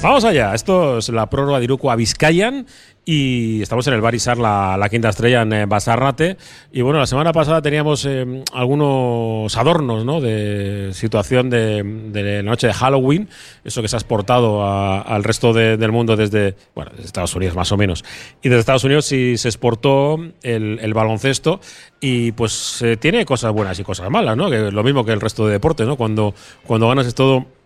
Vamos allá, esto es la prórroga de Iruko a Vizcayan y estamos en el Barisar, la, quinta estrella en eh, Basarrate. Y bueno, la semana pasada teníamos eh, algunos adornos ¿no? de situación de, la noche de Halloween, eso que se ha exportado al resto de, del mundo desde, bueno, Estados Unidos más o menos. Y desde Estados Unidos sí se exportó el, el baloncesto y pues eh, tiene cosas buenas y cosas malas, ¿no? Que lo mismo que el resto de deportes, ¿no? Cuando, cuando ganas es todo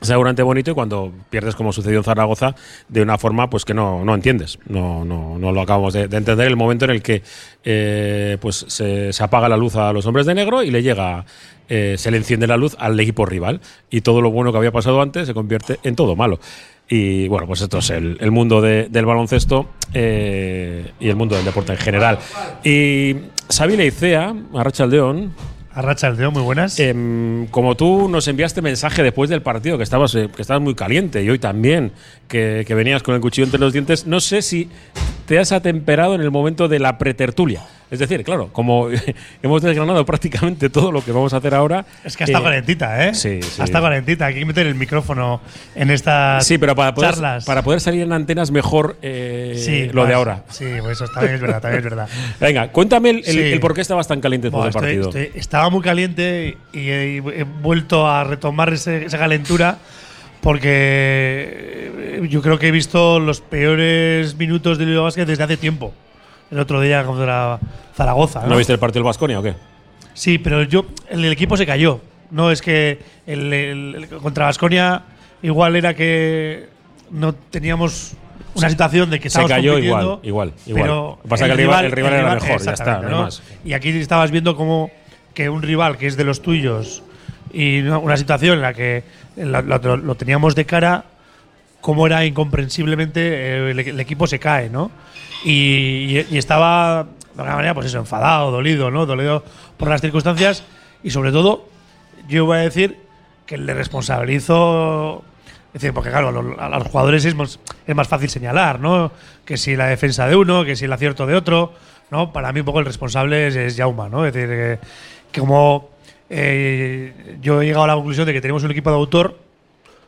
seguramente bonito y cuando pierdes como sucedió en Zaragoza de una forma pues que no, no entiendes. No, no, no lo acabamos de, de, entender. El momento en el que eh, pues se, apaga la luz a los hombres de negro y le llega eh, se le enciende la luz al equipo rival. Y todo lo bueno que había pasado antes se convierte en todo malo. Y bueno, pues esto es el, mundo de, del baloncesto eh, y el mundo del deporte en general. Y Sabine Icea, Arrachaldeón, Arracha el muy buenas. Eh, como tú nos enviaste mensaje después del partido, que estabas, eh, que estabas muy caliente, y hoy también, que, que, venías con el cuchillo entre los dientes, no sé si te has atemperado en el momento de la pretertulia. Es decir, claro, como hemos desgranado prácticamente todo lo que vamos a hacer ahora. Es que está eh, calentita, ¿eh? Sí, sí. Está calentita. Hay que meter el micrófono en estas Sí, pero para poder, charlas. para poder salir en antenas mejor eh, sí, lo de ahora. Sí, pues eso también es verdad, también es verdad. Venga, cuéntame el, el, el por qué estabas tan caliente después Bueno, estoy- partido. estoy- estaba muy caliente y he, he vuelto a retomar ese- esa calentura porque eh, yo creo que he visto los peores minutos del Bilbao Basket desde hace tiempo. El otro día contra Zaragoza. ¿No viste el partido del Vasconia o qué? Sí, pero yo el, el equipo se cayó. No es que el, contra Vasconia igual era que no teníamos una situación de que Se cayó igual, igual, igual. Pero pasa que el rival- el rival era mejor, ya está, exactamente, no hay más. Y aquí estabas viendo como que un rival que es de los tuyos y una, una situación en la que lo, lo- lo teníamos de cara, cómo era incomprensiblemente eh, el, equipo se cae, ¿no? Y, estaba de alguna manera, pues eso, enfadado, dolido, ¿no? Dolido por las circunstancias y sobre todo, yo voy a decir que le responsabilizo. Es decir, porque claro, a los, a jugadores es más, es más fácil señalar, ¿no? Que si la defensa de uno, que si el acierto de otro, ¿no? Para mí un poco el responsable es, es Jauma, ¿no? Es decir, que, que como eh, yo he llegado a la conclusión de que tenemos un equipo de autor,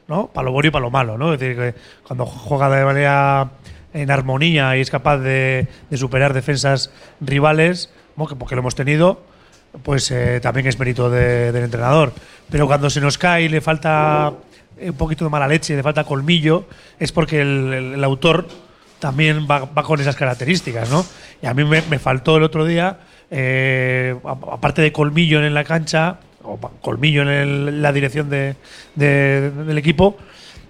¿no? Para lo bueno y para lo malo, ¿no? Es decir, que cuando juega de manera en armonía y es capaz de, de superar defensas rivales, porque lo hemos tenido, pues eh, también es mérito de- del entrenador. Pero cuando se nos cae y le falta un poquito de mala leche, le falta colmillo, es porque el, autor también va, con esas características, ¿no? Y a mí me, me faltó el otro día, eh, aparte de colmillo en la cancha, o colmillo en el- la dirección de- de- del equipo,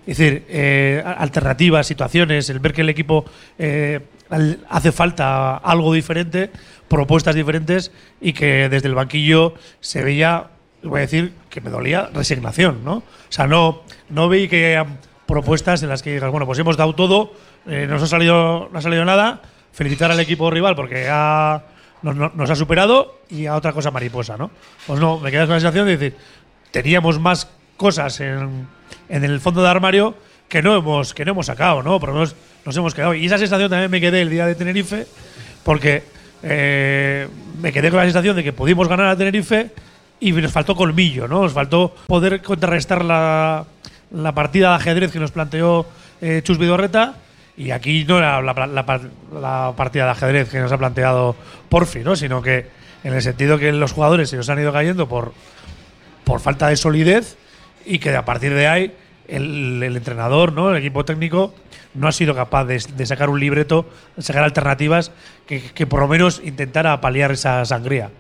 es decir, eh, alternativas, situaciones, el ver que el equipo eh, hace falta algo diferente, propuestas diferentes y que desde el banquillo se veía, voy a decir, que me dolía resignación, ¿no? O sea, no, no veí que eran propuestas en las que digas, bueno, pues hemos dado todo, eh, no nos ha salido, no ha salido nada, felicitar al equipo rival porque ha, nos, nos- ha superado y a otra cosa mariposa, ¿no? Pues no, me quedas con la sensación de decir, teníamos más cosas en, en el fondo de armario que no hemos, que no hemos sacado, ¿no? Por lo menos nos hemos quedado. Y esa sensación también me quedé el día de Tenerife, porque eh, me quedé con la sensación de que pudimos ganar a Tenerife y nos faltó colmillo, ¿no? Nos faltó poder contrarrestar la, la partida de ajedrez que nos planteó eh, Chus Vidorreta. Y aquí no era la, partida de ajedrez que nos ha planteado Porfi, ¿no? Sino que en el sentido que los jugadores se nos han ido cayendo por, por falta de solidez y que a partir de ahí el, entrenador, ¿no? el equipo técnico, no ha sido capaz de, sacar un libreto, sacar alternativas que, por lo menos intentara paliar esa sangría.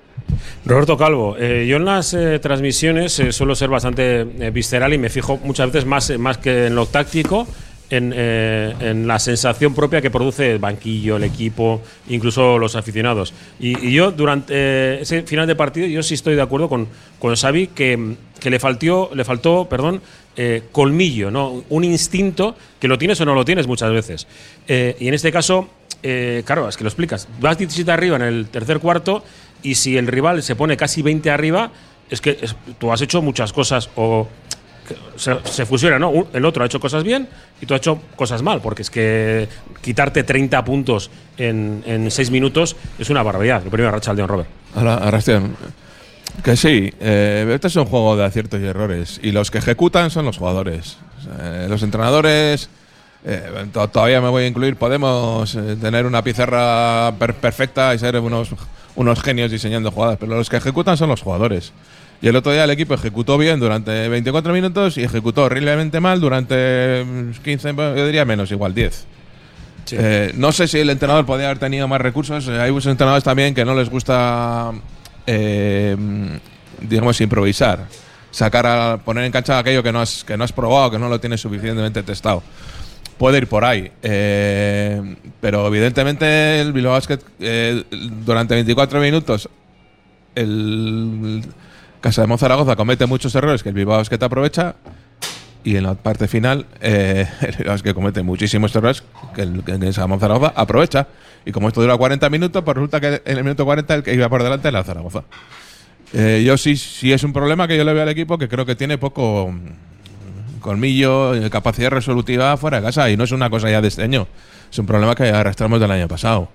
Roberto Calvo, eh, yo en las eh, transmisiones eh, suelo ser bastante visceral y me fijo muchas veces más, más que en lo táctico, en, eh, en la sensación propia que produce el banquillo, el equipo, incluso los aficionados. Y, y yo durante eh, ese final de partido, yo sí estoy de acuerdo con, con Xavi que, que le, faltó, le faltó perdón, eh, colmillo, ¿no? un instinto que lo tienes o no lo tienes muchas veces. Eh, y en este caso, eh, claro, es que lo explicas. Vas 17 arriba en el tercer cuarto y si el rival se pone casi 20 arriba, es que es- tú has hecho muchas cosas o se, fusiona, ¿no? El otro ha hecho cosas bien y tú has hecho cosas mal, porque es que quitarte 30 puntos en, en 6 minutos es una barbaridad. Lo primero, Rachaldeón, Robert. Ahora, que sí, eh, este es un juego de aciertos y errores. Y los que ejecutan son los jugadores. Eh, los entrenadores, eh, to- todavía me voy a incluir, podemos tener una pizarra per- perfecta y ser unos, unos genios diseñando jugadas, pero los que ejecutan son los jugadores. Y el otro día el equipo ejecutó bien durante 24 minutos y ejecutó horriblemente mal durante mm, 15, yo diría menos, igual 10. Sí. Eh, no sé si el entrenador podría haber tenido más recursos. Eh, hay muchos entrenadores también que no les gusta, eh, digamos, improvisar. Sacar a poner en cancha aquello que no has, que no has probado, que no lo tienes suficientemente testado. Puede ir por ahí. eh, pero evidentemente el Bilbao Basket durante 24 minutos el Casa de Zaragoza comete muchos errores que el Bilbao Basket aprovecha y en la parte final eh, el Bilbao Basket comete muchísimos errores que el, que el Zaragoza aprovecha. Y como esto dura 40 minutos pues resulta que en el minuto 40 el que iba por delante era Zaragoza. Eh, yo sí sí es un problema que yo le veo al equipo que creo que tiene poco mm, colmillo eh, capacidad resolutiva fuera de casa y no es una cosa ya de este año. Es un problema que arrastramos del año pasado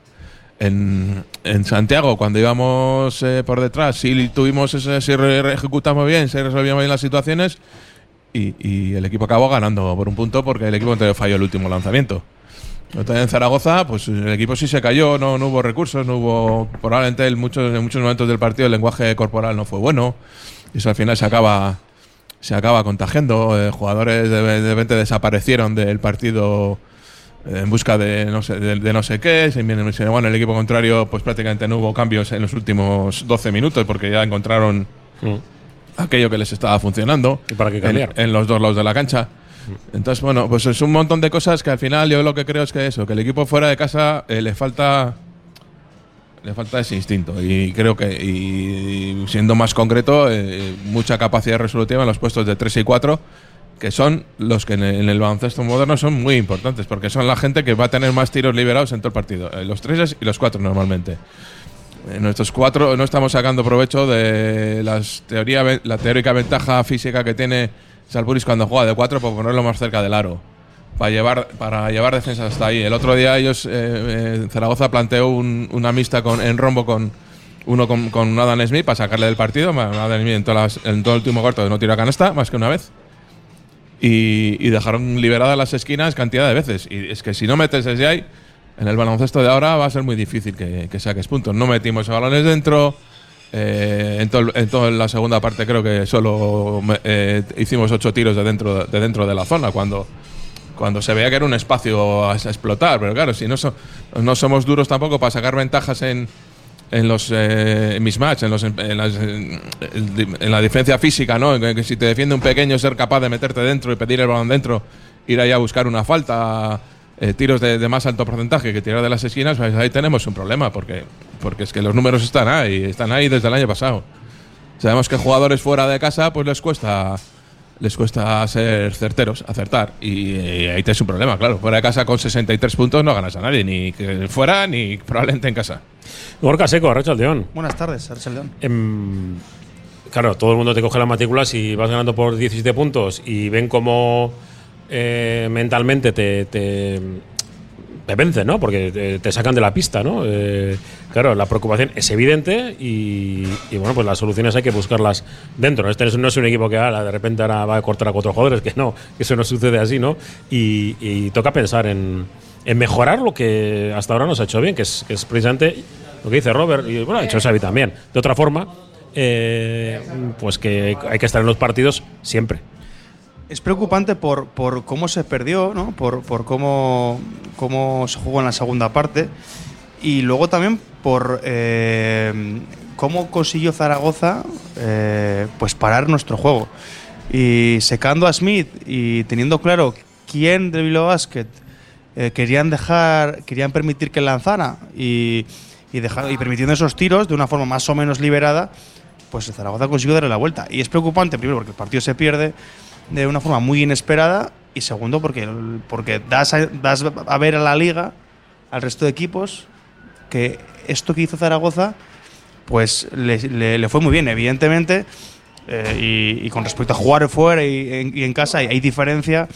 en, en Santiago, cuando íbamos eh, por detrás, sí tuvimos ese, sí ejecutamos bien, se resolvíamos bien las situaciones y, y el equipo acabó ganando por un punto porque el equipo contrario falló el último lanzamiento. Entonces en Zaragoza, pues el equipo sí se cayó, no, hubo recursos, no hubo. Probablemente en muchos, en muchos momentos del partido el lenguaje corporal no fue bueno. Y eso al final se acaba, se acaba contagiando. eh, jugadores de, repente desaparecieron del partido en busca de no sé, de, de no sé qué. Se viene- se- Bueno, el equipo contrario, pues prácticamente no hubo cambios en los últimos 12 minutos porque ya encontraron Mm. aquello que les estaba funcionando. ¿Y para qué en, cambiar? en los dos lados de la cancha. Entonces, bueno, pues es un montón de cosas que al final yo lo que creo es que eso, que el equipo fuera de casa eh, le falta le falta ese instinto y creo que y, siendo más concreto eh, mucha capacidad resolutiva en los puestos de 3 y 4 que son los que en el, baloncesto moderno son muy importantes porque son la gente que va a tener más tiros liberados en todo el partido, eh, los 3 y los 4 normalmente. En nuestros cuatro no estamos sacando provecho de las teoría, la teórica ventaja física que tiene Salburis cuando juega de cuatro por ponerlo más cerca del aro. Para llevar, para llevar defensas hasta ahí. El otro día ellos, eh, eh, Zaragoza planteó un- una mixta con, en rombo con uno con, con Adam Smith para sacarle del partido. Adam Smith en todo el último cuarto no tiró a canasta más que una vez. Y, y dejaron liberadas las esquinas cantidad de veces. Y es que si no metes desde ahí, en el baloncesto de ahora va a ser muy difícil que, que saques puntos. No metimos balones dentro. eh, en, toda la segunda parte creo que solo eh, hicimos ocho tiros de dentro de, dentro de la zona cuando, cuando se veía que era un espacio a, a explotar. Pero claro, si no, so- no somos duros tampoco para sacar ventajas en, en los eh, mismatch, en, los, en, las, en, la diferencia física, ¿no? Que, que si te defiende un pequeño, ser capaz de meterte dentro y pedir el balón dentro, ir ahí a buscar una falta, eh, tiros de, más alto porcentaje que tirar de las esquinas, pues ahí tenemos un problema, porque, porque es que los números están ahí, están ahí desde el año pasado. Sabemos que jugadores fuera de casa, pues les cuesta les cuesta ser certeros, acertar. Y, eh, ahí tienes un problema, claro. Fuera de casa con 63 puntos no ganas a nadie, ni fuera ni probablemente en casa. Gorka Seco, Arracha León. Buenas tardes, Archel León. Em, claro, todo el mundo te coge las matrículas y vas ganando por 17 puntos y ven cómo eh, mentalmente te, te, te vencen, ¿no? Porque te, te sacan de la pista, ¿no? Eh, claro, la preocupación es evidente y, y, bueno, pues las soluciones hay que buscarlas dentro. Este no es un equipo que ahora de repente ahora va a cortar a cuatro jugadores, que no, que eso no sucede así, ¿no? Y, y toca pensar en, en mejorar lo que hasta ahora nos ha hecho bien, que es, que es precisamente lo que dice Robert, y bueno, ha hecho Xavi también. De otra forma, eh, pues que hay que estar en los partidos siempre. Es preocupante por, por cómo se perdió, ¿no? por, por cómo, cómo se jugó en la segunda parte y luego también por eh, cómo consiguió Zaragoza eh, pues parar nuestro juego. Y secando a Smith y teniendo claro quién de Bilbao Basket eh, querían dejar, querían permitir que lanzara y, y, dejar, y permitiendo esos tiros de una forma más o menos liberada, pues Zaragoza consiguió darle la vuelta. Y es preocupante, primero, porque el partido se pierde de una forma muy inesperada y segundo, porque, porque das, a, das a ver a la liga, al resto de equipos, que esto que hizo Zaragoza, pues le, le, fue muy bien, evidentemente. Eh, y, con respecto a jugar fuera y en, y en casa hay, hay, diferencia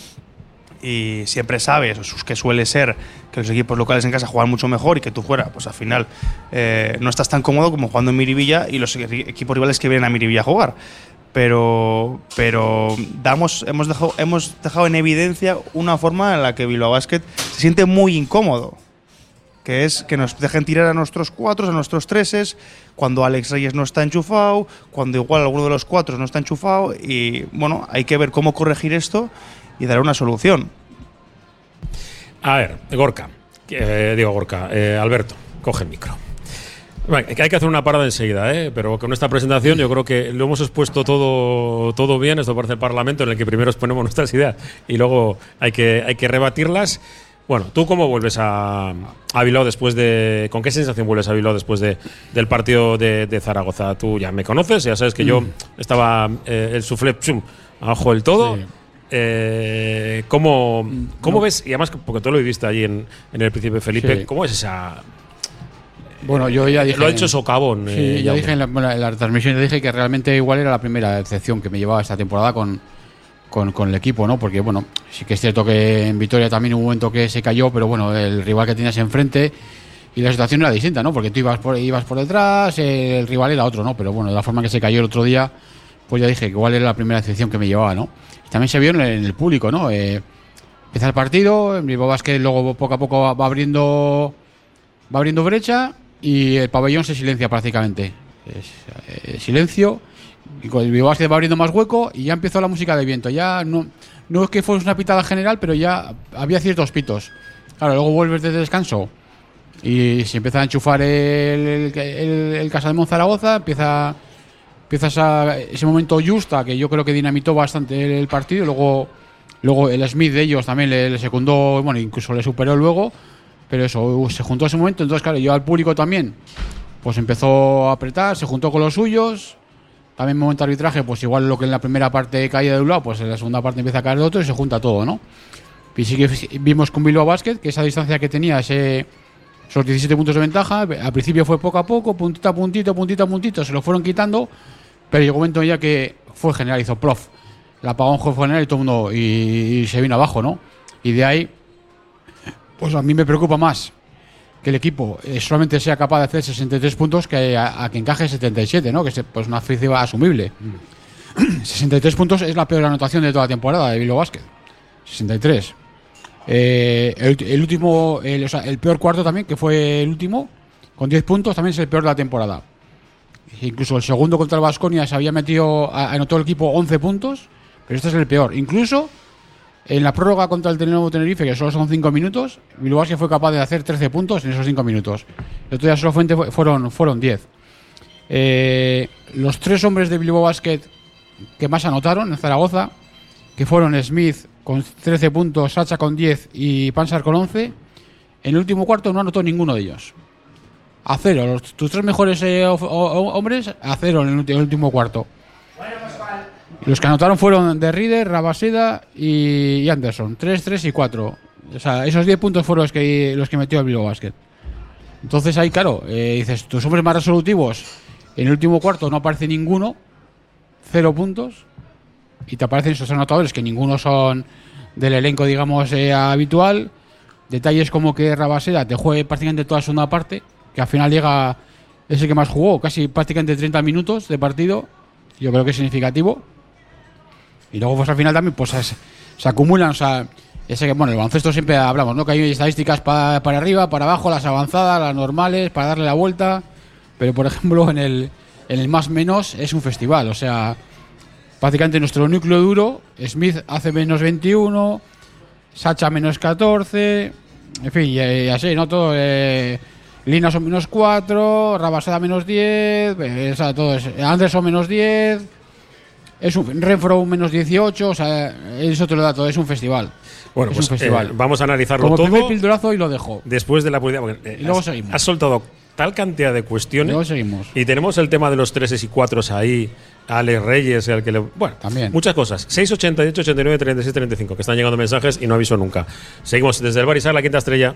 y siempre sabes sus que suele ser que los equipos locales en casa juegan mucho mejor y que tú fuera pues al final eh, no estás tan cómodo como jugando en Miribilla y los equipos rivales que vienen a Miribilla a jugar pero, pero damos, hemos, dejado, hemos dejado en evidencia una forma en la que Bilbao Basket se siente muy incómodo. Que es que nos dejen tirar a nuestros cuatro, a nuestros treses, cuando Alex Reyes no está enchufado, cuando igual alguno de los cuatro no está enchufado. Y bueno, hay que ver cómo corregir esto y dar una solución. A ver, Gorka, eh, digo Gorka, eh, Alberto, coge el micro. Bueno, que hay que hacer una parada enseguida, ¿eh? pero con esta presentación yo creo que lo hemos expuesto todo, todo bien. Esto parece el Parlamento en el que primero exponemos nuestras ideas y luego hay que, hay que rebatirlas. Bueno, ¿tú cómo vuelves a, a Bilbao después de. ¿Con qué sensación vuelves a Bilbao después de, del partido de, de Zaragoza? Tú ya me conoces, ya sabes que yo estaba eh, el suflé abajo del todo. Sí. Eh, ¿Cómo, cómo ves? Y además, porque tú lo viviste allí en, en el Príncipe Felipe, Sí. ¿cómo es esa. Bueno, yo ya dije. Lo ha hecho Socavón. Sí, eh, yo dije en la, bueno, en la transmisión yo dije que realmente igual era la primera decepción que me llevaba esta temporada con, con, con el equipo, ¿no? Porque bueno, sí que es cierto que en Vitoria también hubo un momento que se cayó, pero bueno, el rival que tenías enfrente y la situación era distinta, ¿no? Porque tú ibas por, ibas por detrás, el rival era otro, ¿no? Pero bueno, de la forma que se cayó el otro día, pues ya dije que igual era la primera decepción que me llevaba, ¿no? También se vio en el, público, ¿no? Eh, empieza el partido, el Bilbao Basket luego poco a poco va, abriendo va abriendo brecha y el pabellón se silencia prácticamente. Eh, silencio. Y con el Bilbao Basket va abriendo más hueco y ya empezó la música de viento. Ya no, no es que fuese una pitada general, pero ya había ciertos pitos. Claro, luego vuelves de descanso y se empieza a enchufar el, el, el, el Casa de Monzaragoza, empieza, empiezas a ese momento justa que yo creo que dinamitó bastante el, partido. Luego, luego el Smith de ellos también le, le secundó, bueno, incluso le superó luego. Pero eso, se juntó ese momento. Entonces, claro, yo al público también, pues empezó a apretar, se juntó con los suyos. También momento de arbitraje, pues igual lo que en la primera parte caía de un lado, pues en la segunda parte empieza a caer de otro y se junta todo, ¿no? Y sí que vimos con Bilbao Basket que esa distancia que tenía, ese, esos 17 puntos de ventaja, al principio fue poco a poco, puntito a puntito, puntito a puntito, se lo fueron quitando, pero llegó un momento ya que fue general, hizo prof. El apagón fue general y todo el mundo, y, y se vino abajo, ¿no? Y de ahí, pues a mí me preocupa más que el equipo eh, solamente sea capaz de hacer 63 puntos que a, a que encaje 77, ¿no? Que es pues, una ofensiva asumible. 63 puntos es la peor anotación de toda la temporada de Bilbao Basket. 63. Eh, el, el último, el, o sea, el peor cuarto también, que fue el último, con 10 puntos, también es el peor de la temporada. Incluso el segundo contra el Vasconia se había metido, anotó el equipo 11 puntos, pero este es el peor. Incluso en la prórroga contra el Tenerife, que solo son 5 minutos, Bilbao Basket fue capaz de hacer 13 puntos en esos 5 minutos. El otro día solamente fue- fueron, fueron 10. Eh, los tres hombres de Bilbao Basket que más anotaron en Zaragoza, que fueron Smith con 13 puntos, Sacha con 10 y Pansar con 11, en el último cuarto no anotó ninguno de ellos. A cero. Tus tres mejores eh, hombres a cero en el, último cuarto. Los que anotaron fueron De Rieder, Rabaseda y, Anderson. 3, 3 y 4. O sea, esos 10 puntos fueron los que, los que metió el Bilbao Basket. Entonces ahí, claro, eh, dices, tus hombres más resolutivos, en el último cuarto no aparece ninguno, cero puntos, y te aparecen esos anotadores que ninguno son del elenco, digamos, eh, habitual. Detalles como que Rabaseda te juegue prácticamente toda segunda parte, que al final llega, es el que más jugó, casi prácticamente 30 minutos de partido. Yo creo que es significativo. Y luego, pues al final también, pues es- se acumulan, o sea, ese que, bueno, el baloncesto siempre hablamos, ¿no? Que hay estadísticas pa- para arriba, para abajo, las avanzadas, las normales, para darle la vuelta. Pero, por ejemplo, en el, en el más menos es un festival, o sea, prácticamente nuestro núcleo duro, Smith hace menos 21, Sacha menos 14, en fin, y, y así, ¿no? Todo, eh, Lina son menos 4, Rabasada menos 10, eh, o sea, todo es, Anderson menos 10, es un Renfro menos 18, o sea, eso te lo da todo, es un festival. Bueno, es pues un festival. eh, vamos a analizarlo Como primer todo pildurazo y lo dejo. después de la publicidad. eh, Y luego has, seguimos. has soltado tal cantidad de cuestiones. Luego seguimos. Y tenemos el tema de los treses y cuatros ahí. Alex Reyes, al que le. Bueno, También. muchas cosas. 688, 89, 36, 35, que están llegando mensajes y no aviso nunca. Seguimos desde el Barisar, la quinta estrella.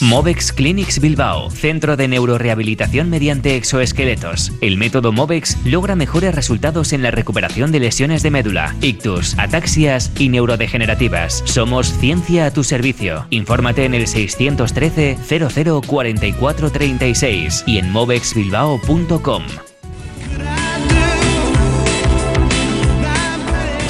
Movex Clinics Bilbao, centro de neurorehabilitación mediante exoesqueletos. El método Movex logra mejores resultados en la recuperación de lesiones de médula, ictus, ataxias y neurodegenerativas. Somos ciencia a tu servicio. Infórmate en el 613 00 44 36 y en movexbilbao.com.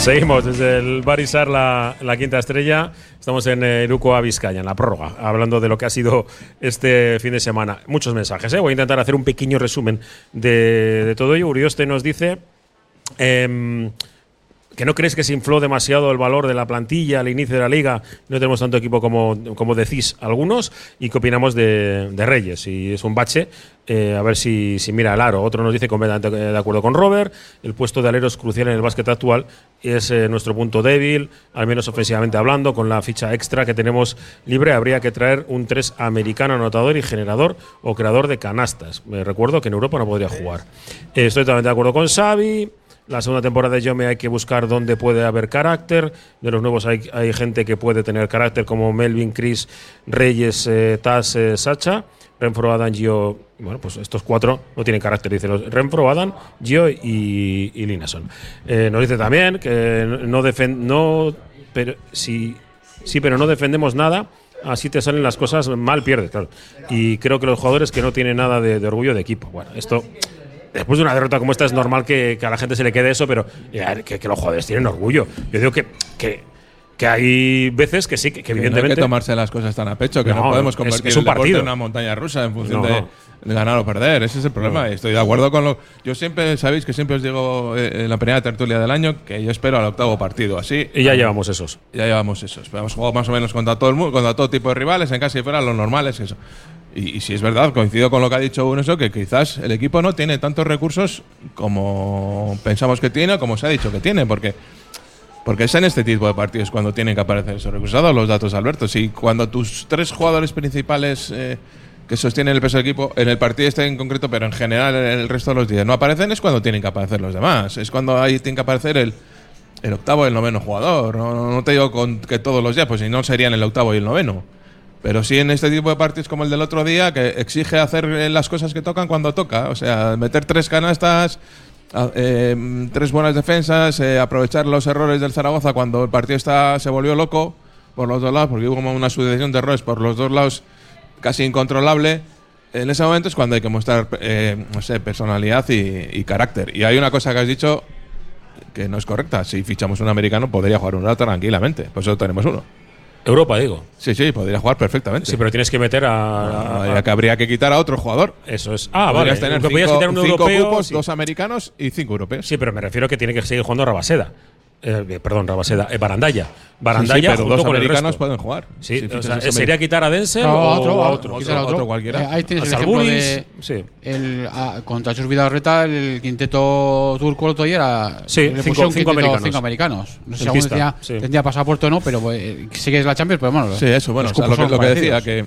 Seguimos desde el Barisar, la, quinta estrella. Estamos en eh, Iruko a Vizcaya, en la prórroga, hablando de lo que ha sido este fin de semana. Muchos mensajes, ¿eh? voy a intentar hacer un pequeño resumen de, de todo ello. Urioste nos dice em, que no crees que se infló demasiado el valor de la plantilla al inicio de la liga. No tenemos tanto equipo como, como decís algunos. ¿Y qué opinamos de, de Reyes? Si es un bache, eh, a ver si, si mira el aro. Otro nos dice completamente de acuerdo con Robert. El puesto de alero es crucial en el básquet actual. Es eh, nuestro punto débil, al menos ofensivamente hablando. Con la ficha extra que tenemos libre, habría que traer un 3 americano anotador y generador o creador de canastas. Me recuerdo que en Europa no podría jugar. Eh, estoy totalmente de acuerdo con Xavi. La segunda temporada de Yome hay que buscar dónde puede haber carácter. De los nuevos hay, hay gente que puede tener carácter como Melvin, Chris, Reyes, eh, eh, Sacha. Renfro, Adam, Gio. Bueno, pues estos cuatro no tienen carácter. Dice los Renfro, Adam, Gio y, Linason. Eh, nos dice también que no no, pero sí, pero no defendemos nada. Así te salen las cosas mal, pierdes. Y creo que los jugadores que no tienen nada de, de orgullo de equipo. Bueno, esto después de una derrota como esta es normal que, que a la gente se le quede eso, pero ya, que, que, los jugadores tienen orgullo. Yo digo que, que, que hay veces que sí, que, que evidentemente. No hay que tomarse las cosas tan a pecho, que no, No, podemos es- convertir es un el partido. en una montaña rusa en función No, de, de ganar o perder. Ese es el problema. Estoy de acuerdo con lo. Yo siempre, sabéis que siempre os digo eh, en la primera tertulia del año que yo espero al octavo partido. Así. Y ya llevamos esos. Ya llevamos esos. Hemos jugado más o menos contra todo el mundo, contra todo tipo de rivales, en casa y fuera, los normales, eso. Y, si es verdad, coincido con lo que ha dicho uno, que quizás el equipo no tiene tantos recursos como pensamos que tiene o como se ha dicho que tiene, porque porque es en este tipo de partidos cuando tienen que aparecer esos recursos. Los datos, Alberto. Si cuando tus tres jugadores principales eh, que sostienen el peso del equipo, en el partido este en concreto, pero en general en el resto de los días no aparecen, es cuando tienen que aparecer los demás. Es cuando ahí tiene que aparecer el, el octavo y el noveno jugador. No- no te digo con que todos los días, pues si no serían el octavo y el noveno. Pero sí en este tipo de partidos como el del otro día, que exige hacer eh, las cosas que tocan cuando toca. O sea, meter tres canastas, eh, tres buenas defensas, eh, aprovechar los errores del Zaragoza cuando el partido está, se volvió loco por los dos lados, porque hubo como una sucesión de errores por los dos lados casi incontrolable. En ese momento es cuando hay que mostrar, eh, no sé, personalidad y, y carácter. Y hay una cosa que has dicho que no es correcta. Si fichamos un americano, podría jugar un rato tranquilamente. Por eso tenemos uno. Europa, digo. Sí, sí, podría jugar perfectamente. Sí, pero tienes que meter a. que, habría que quitar a otro jugador. Eso es. Ah, vale. Tener Lo cinco, quitar un cinco europeo, cupos, sí. dos americanos y cinco europeos. Sí, pero me refiero que tiene que seguir jugando Rabaseda. Eh, perdón, Rabaseda, eh, Barandaya. Barandaya Sí, sí, pero junto dos con el americanos resto. pueden jugar. Sí, o sea, ¿sería quitar a Denzel No, o a otro, a cualquiera. Eh, ahí tienes A el ejemplo de sí. el, a- contra Chus Vidal-Reta, el quinteto turco el otro día era Sí, le cinco- americanos. cinco americanos. No sé si alguno sí. tendría pasaporte o no, pero eh, sí que es la Champions, pero bueno. Sí, eso, bueno, los o sea, lo, que, son lo que decía, que,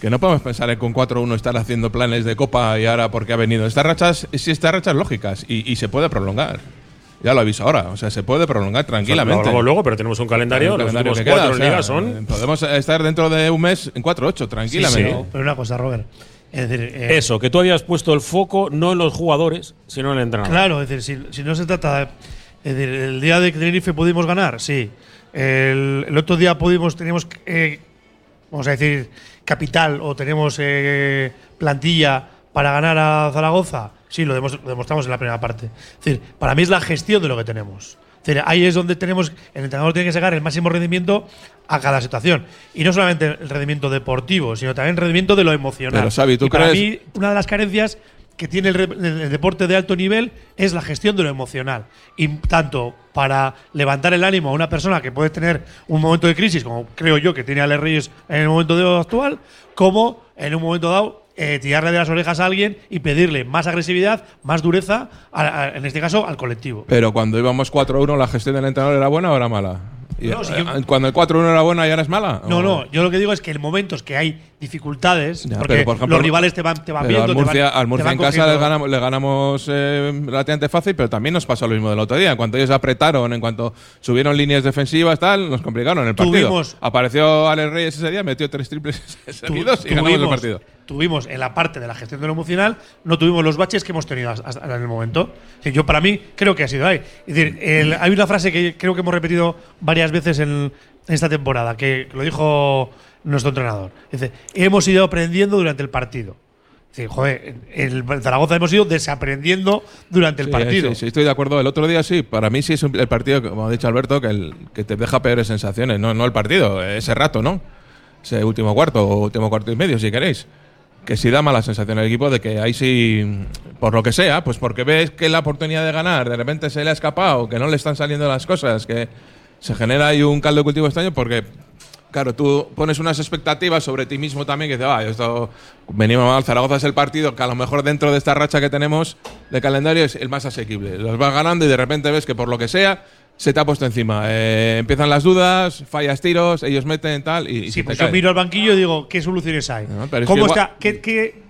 que no podemos pensar en con 4-1 estar haciendo planes de Copa y ahora porque ha venido. Estas rachas, sí, estas rachas lógicas y, y se puede prolongar. Ya lo aviso ahora, o sea, se puede prolongar Lo tranquilamente. hablamos luego, pero tenemos un calendario. Los calendario que queda, cuatro o sea, ligas son. Podemos estar dentro de un mes en 4-8, tranquilamente. Sí, Pero una cosa, Robert. Es decir, eh, Eso, que tú habías puesto el foco no en los jugadores, sino en el entrenador. Claro, es decir, si, si no se trata de. Es decir, el día de Tenerife pudimos ganar, sí. El, el otro día pudimos, teníamos, eh, vamos a decir, capital o tenemos eh, plantilla para ganar a Zaragoza, sí, lo, demos- lo demostramos en la primera parte. Es decir, para mí es la gestión de lo que tenemos. Es decir, ahí es donde tenemos, el entrenador tiene que sacar el máximo rendimiento a cada situación. Y no solamente el rendimiento deportivo, sino también el rendimiento de lo emocional. Pero, Xavi, ¿tú Y para crees- mí, una de las carencias que tiene el deporte de alto nivel es la gestión de lo emocional. Y tanto para levantar el ánimo a una persona que puede tener un momento de crisis, como creo yo que tiene Ale Reyes en el momento de- actual, como en un momento dado eh, tirarle de las orejas a alguien y pedirle más agresividad, más dureza, a- a- en este caso al colectivo. Pero cuando íbamos 4-1, ¿la gestión del entrenador era buena o era mala? Y, No, si eh, yo- cuando el 4-1 era buena y ahora es mala. No, ¿O- no, yo lo que digo es que en momentos que hay dificultades, Ya, porque por ejemplo, los rivales te van, te van viendo, al te Murcia, van- al te Murcia van en casa le ganamos, le ganamos eh, relativamente fácil, pero también nos pasó lo mismo del otro día. En cuanto ellos apretaron, en cuanto subieron líneas defensivas, tal, nos complicaron el partido. Tuvimos- Apareció Alex Reyes ese día, metió tres triples Tu- seguidos y ganamos el partido. Tuvimos en la parte de la gestión de lo emocional, no tuvimos los baches que hemos tenido hasta hasta en el momento. Yo, para mí, creo que ha sido ahí. Es decir, el- hay una frase que creo que hemos repetido varias veces en esta temporada, que lo dijo nuestro entrenador. Dice: Hemos ido aprendiendo durante el partido. Decir, joder, el Zaragoza hemos ido desaprendiendo durante el Sí, partido. Sí, sí, estoy de acuerdo. El otro día sí, para mí sí es el partido, como ha dicho Alberto, que, el, que te deja peores sensaciones. No, no el partido, ese rato, ¿no? Ese último cuarto o último cuarto y medio, si queréis. Que sí da mala sensación al equipo de que ahí sí, por lo que sea, pues porque ves que la oportunidad de ganar de repente se le ha escapado, que no le están saliendo las cosas, que se genera ahí un caldo de cultivo extraño porque Claro, tú pones unas expectativas sobre ti mismo también que dices, va, esto venimos mal, Zaragoza es el partido que a lo mejor dentro de esta racha que tenemos de calendario es el más asequible. Los vas ganando y de repente ves que por lo que sea se te ha puesto encima. Eh, empiezan las dudas, fallas tiros, ellos meten tal y, y Sí, pues cae. yo miro al banquillo y digo, ¿qué soluciones hay? No, pero es ¿Cómo que está? ¿Qué, qué,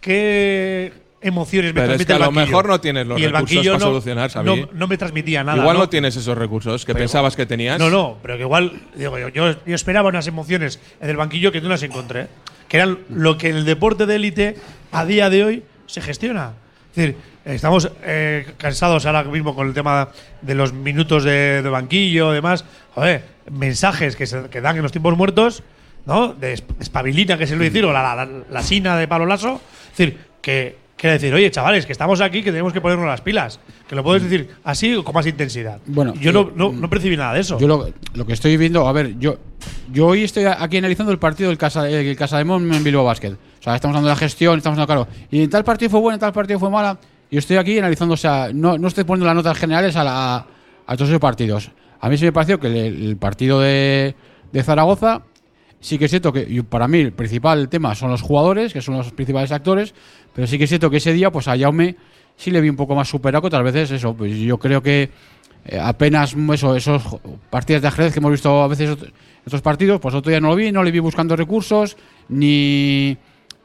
qué emociones me Pero es que a el lo mejor no tienes los y el recursos banquillo para no, solucionar, no, no me transmitía nada. Igual no, ¿no? tienes esos recursos que Pero pensabas que tenías. No, no, pero que igual, digo, yo, esperaba unas emociones en el banquillo que no las encontré. Que eran lo que en el deporte de élite a día de hoy se gestiona. Es decir, estamos eh, cansados ahora mismo con el tema de los minutos de, de banquillo demás. Joder, mensajes que, se, que dan en los tiempos muertos, ¿no? De esp- espabilina, que se lo decir, o la, la, la sina de palo lazo. Es decir, que quiere decir, oye, chavales, que estamos aquí, que tenemos que ponernos las pilas. Que lo puedes decir así o con más intensidad. Bueno, yo eh, no, no, no percibí nada de eso. Yo lo, lo que estoy viendo, a ver, yo, yo hoy estoy aquí analizando el partido del Casa, el Casa de Mon en Bilbao Basket. O sea, estamos de la gestión, estamos hablando, claro. Y en tal partido fue bueno, en tal partido fue mala. Yo estoy aquí analizando, o sea, no, no estoy poniendo las notas generales a, la- a todos esos partidos. A mí sí me pareció que el, el partido de, de Zaragoza, sí que es cierto que para mí el principal tema son los jugadores, que son los principales actores, pero sí que es cierto que ese día, pues a Jaume sí le vi un poco más superado que otras veces eso. Pues yo creo que eh, apenas eso, esos partidas de ajedrez que hemos visto a veces otros partidos, pues otro día no lo vi, no le vi buscando recursos, ni,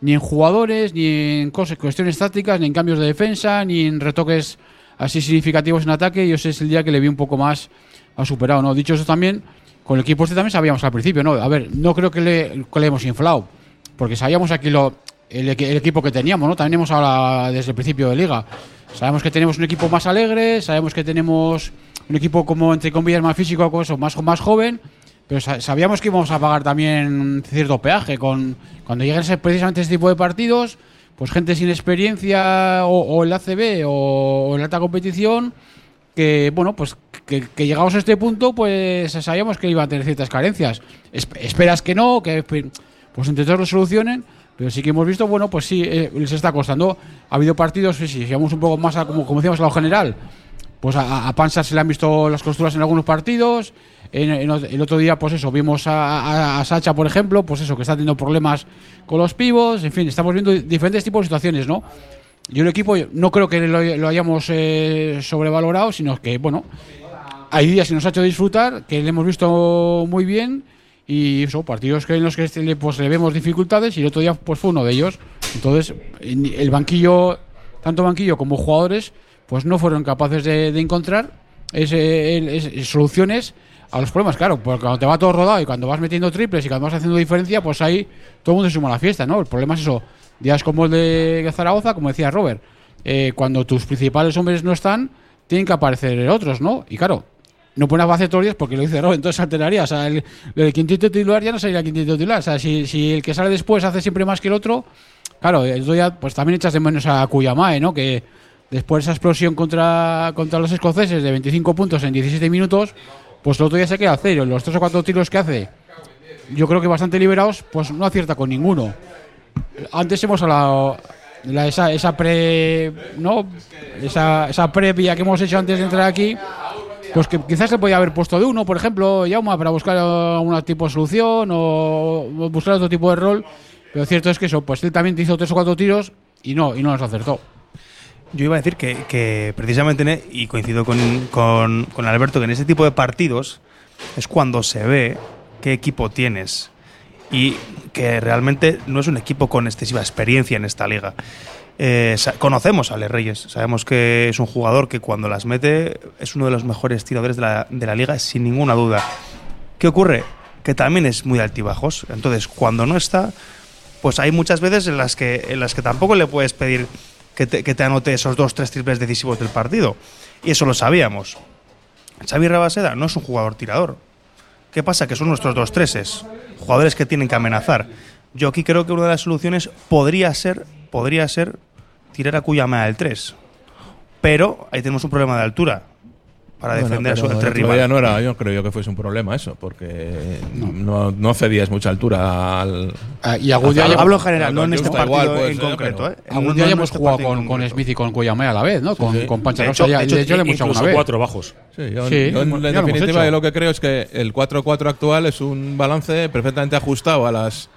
ni en jugadores, ni en cuestiones tácticas, ni en cambios de defensa, ni en retoques así significativos en ataque. Y ese es el día que le vi un poco más ha superado, ¿no? Dicho eso también, con el equipo este también sabíamos al principio, ¿no? A ver, no creo que le, hemos inflado, porque sabíamos aquí lo, el, equi- el equipo que teníamos, ¿no? También hemos hablado desde el principio de liga. Sabemos que tenemos un equipo más alegre, sabemos que tenemos un equipo como entre comillas más físico, eso, más, más joven, pero sa- sabíamos que íbamos a pagar también cierto peaje con cuando lleguen ese- precisamente este tipo de partidos, pues gente sin experiencia o, o en la ACB o, o en la alta competición que bueno pues que, que llegados a este punto pues sabíamos que iba a tener ciertas carencias Esp- esperas que no que pues todos lo solucionen pero sí que hemos visto bueno pues sí eh, les está costando ha habido partidos sí, sí, si vamos un poco más a, como, como decíamos a lo general Pues a, a Panza se le han visto las costuras en algunos partidos. En, en el otro día, pues eso, vimos a, a- a Sacha, por ejemplo, pues eso, que está teniendo problemas con los pivos. En fin, estamos viendo diferentes tipos de situaciones, ¿no? Yo el equipo no creo que lo, lo hayamos eh, sobrevalorado, sino que, bueno, hay días que nos ha hecho disfrutar, que le hemos visto muy bien y eso, partidos que en los que este pues, le vemos dificultades y el otro día pues fue uno de ellos. Entonces, en- el banquillo, tanto banquillo como jugadores, pues no fueron capaces de, encontrar ese- soluciones a los problemas, claro, porque cuando te va todo rodado y cuando vas metiendo triples y cuando vas haciendo diferencia, pues ahí todo el mundo se suma a la fiesta, ¿no? El problema es eso, días como el de Zaragoza, como decía Robert, eh, cuando tus principales hombres no están, tienen que aparecer otros, ¿no? Y claro, no todos los días porque lo dice Robert, entonces alteraría, o sea, el, el quinteto titular ya no sería el quinteto titular, o sea, si, si el que sale después hace siempre más que el otro, claro, otro día pues también echas de menos a Kuyamae, ¿no? Que después de esa explosión contra, contra los escoceses de 25 puntos en 17 minutos, pues el otro día se queda a cero. Los tres o cuatro tiros que hace, yo creo que bastante liberados, pues no acierta con ninguno. Antes hemos hablado la, esa, esa pre. ¿No? Esa, esa previa que hemos hecho antes de entrar aquí. Pues que quizás se podía haber puesto de uno, por ejemplo, Yauma, para buscar algún tipo de solución o buscar otro tipo de rol. Pero cierto es que eso, pues él también te hizo tres o cuatro tiros y no, y no los acertó. Yo iba a decir que, que precisamente, en e- y coincido con, con- con Alberto, que en ese tipo de partidos es cuando se ve qué equipo tienes y que realmente no es un equipo con excesiva experiencia en esta liga. Eh, conocemos a Ale Reyes, sabemos que es un jugador que cuando las mete es uno de los mejores tiradores de la, de la liga, sin ninguna duda. ¿Qué ocurre? Que también es muy altibajos. Entonces, cuando no está, pues hay muchas veces en las que, en las que tampoco le puedes pedir que te, que te anote esos dos, tres triples decisivos del partido. Y eso lo sabíamos. Xavi Rabaseda no es un jugador tirador. ¿Qué pasa? Que son nuestros dos treses, jugadores que tienen que amenazar. Yo aquí creo que una de las soluciones podría ser, podría ser tirar a Cuyama del 3. Pero ahí tenemos un problema de altura para Bueno, defender a su otro rival. no era, yo creo yo que fuese un problema eso, porque no, no cedías mucha altura al. Ah, y algún día Hablo en general, no en este partido igual en ser, concreto. ¿eh? Algún No- día no hemos este jugado con, con. Smith y con Kuyamé a la vez, ¿no? Con, sí. con Pancha De Rosa hecho- ya, de hecho, de hecho, lo hemos alguna vez. cuatro bajos. Sí, yo, Sí, yo en, lo definitiva yo lo que creo es que el 4-4 actual es un balance perfectamente ajustado a las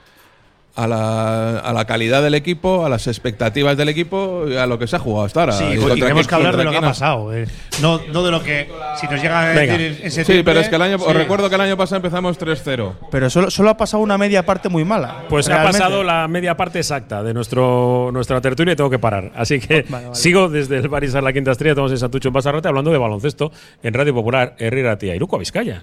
a la, a la calidad del equipo, a las expectativas del equipo y a lo que se ha jugado hasta ahora. Sí, Y tenemos que hablar de lo que ha pasado. eh. No, no de lo que. Si nos llega a decir en- Sí, pero es que el año, sí. os recuerdo que el año pasado empezamos 3-0. Pero solo, solo ha pasado una media parte muy mala. Pues realmente. ha pasado la media parte exacta de nuestro nuestra tertulia y tengo que parar. Así que Vale, vale. sigo desde el Barisar La Quinta Estrella, estamos en Santucho en Basarrate hablando de baloncesto en Radio Popular, Herrera Tía Iruko, Vizcaya.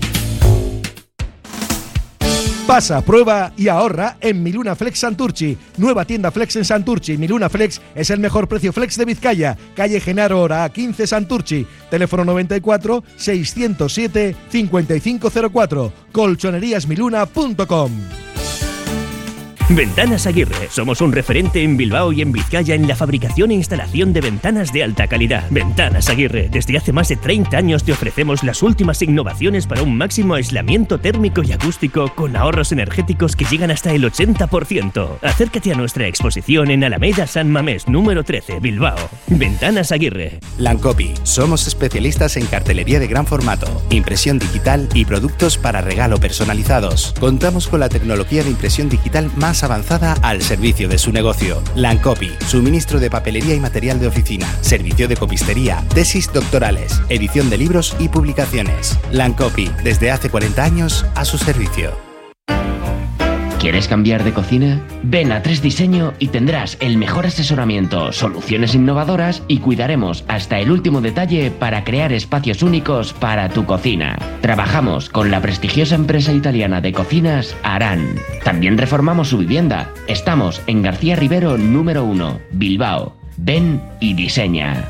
Pasa, prueba y ahorra en Miluna Flex Santurchi. Nueva tienda Flex en Santurchi. Miluna Flex es el mejor precio Flex de Vizcaya. Calle Genaro Hora 15 Santurchi. Teléfono 94 607 5504. Colchoneríasmiluna.com. Ventanas Aguirre. Somos un referente en Bilbao y en Vizcaya en la fabricación e instalación de ventanas de alta calidad. Ventanas Aguirre. Desde hace más de 30 años te ofrecemos las últimas innovaciones para un máximo aislamiento térmico y acústico con ahorros energéticos que llegan hasta el 80%. Acércate a nuestra exposición en Alameda San Mamés, número 13, Bilbao. Ventanas Aguirre. Lancopi. Somos especialistas en cartelería de gran formato, impresión digital y productos para regalo personalizados. Contamos con la tecnología de impresión digital más avanzada al servicio de su negocio. Lancopi. Suministro de papelería y material de oficina, servicio de copistería, tesis doctorales, edición de libros y publicaciones. Lancopi. Desde hace 40 años a su servicio. ¿Quieres cambiar de cocina? Ven a Tres Diseño y tendrás el mejor asesoramiento, soluciones innovadoras y cuidaremos hasta el último detalle para crear espacios únicos para tu cocina. Trabajamos con la prestigiosa empresa italiana de cocinas Aran. También reformamos su vivienda. Estamos en García Rivero número 1, Bilbao. Ven y diseña.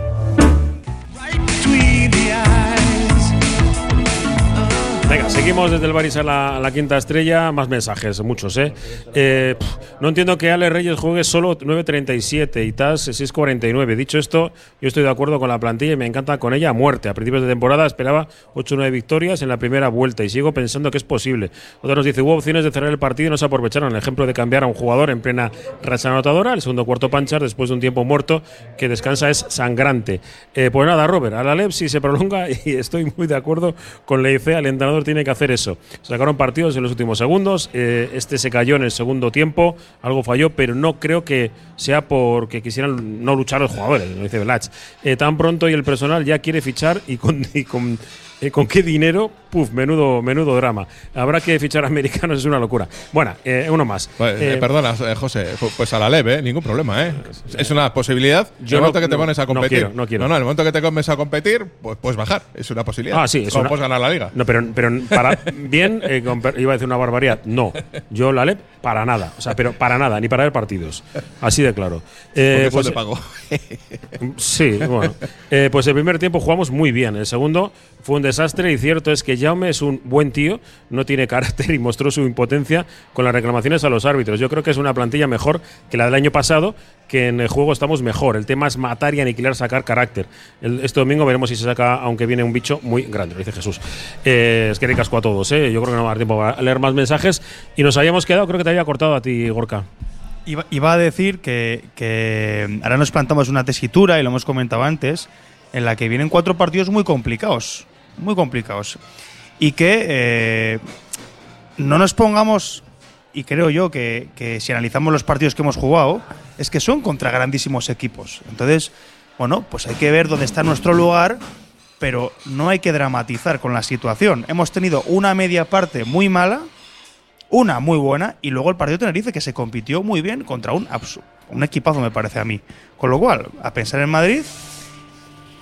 Venga, seguimos desde el Baris a la, la quinta estrella. Más mensajes, muchos, ¿eh? Eh, no entiendo que Ale Reyes juegue solo 9.37 y TAS 6.49. Dicho esto, yo estoy de acuerdo con la plantilla y me encanta con ella a muerte. A principios de temporada esperaba 8 o 9 victorias en la primera vuelta y sigo pensando que es posible. Otra nos dice, hubo opciones de cerrar el partido y no se aprovecharon. El ejemplo de cambiar a un jugador en plena racha anotadora, el segundo cuarto panchar, después de un tiempo muerto que descansa es sangrante. Eh, pues nada, Robert, a la LEP si se prolonga y estoy muy de acuerdo con Leice, el entrenador tiene que hacer eso. Sacaron partidos en los últimos segundos, eh, este se cayó en el segundo tiempo, algo falló, pero no creo que sea porque quisieran no luchar los jugadores, lo dice Belach. Eh, tan pronto y el personal ya quiere fichar y con, eh, con qué dinero, puf, menudo, menudo drama. Habrá que fichar americanos, es una locura. Bueno, eh, uno más. Pues, eh, Eh, perdona, José, pu- pues a la leve, ¿eh? ningún problema, ¿eh? Es una posibilidad. Yo el momento no- que te no, pones a no competir. quiero, no quiero. No, el momento que te comes a competir, pues puedes bajar. Es una posibilidad. Ah, sí, es una- puedes ganar la liga. No, pero, pero para bien, eh, iba a decir una barbaridad. No, yo la LEP para nada. O sea, pero para nada, ni para ver partidos. Así de claro. Eh, eso te pago. Sí, bueno. Pues el primer tiempo jugamos muy bien. El segundo fue un desastre y cierto es que Jaume es un buen tío, no tiene carácter y mostró su impotencia con las reclamaciones a los árbitros. Yo creo que es una plantilla mejor que la del año pasado, que en el juego estamos mejor. El tema es matar y aniquilar, sacar carácter. El- este domingo veremos si se saca, aunque viene un bicho muy grande, lo dice Jesús. Eh, es que le casco a todos, ¿eh? Yo creo que no va a dar tiempo para leer más mensajes. Y nos habíamos quedado, creo que te había cortado a ti, Gorka. Iba, iba a decir que, que ahora nos plantamos una tesitura, y lo hemos comentado antes, en la que vienen cuatro partidos muy complicados. Muy complicados. Y que eh, no nos pongamos, y creo yo que, si analizamos los partidos que hemos jugado, es que son contra grandísimos equipos. Entonces, bueno, pues hay que ver dónde está nuestro lugar, pero no hay que dramatizar con la situación. Hemos tenido una media parte muy mala, una muy buena y luego el partido de Tenerife que se compitió muy bien contra un, un equipazo me parece a mí. Con lo cual, a pensar en Madrid,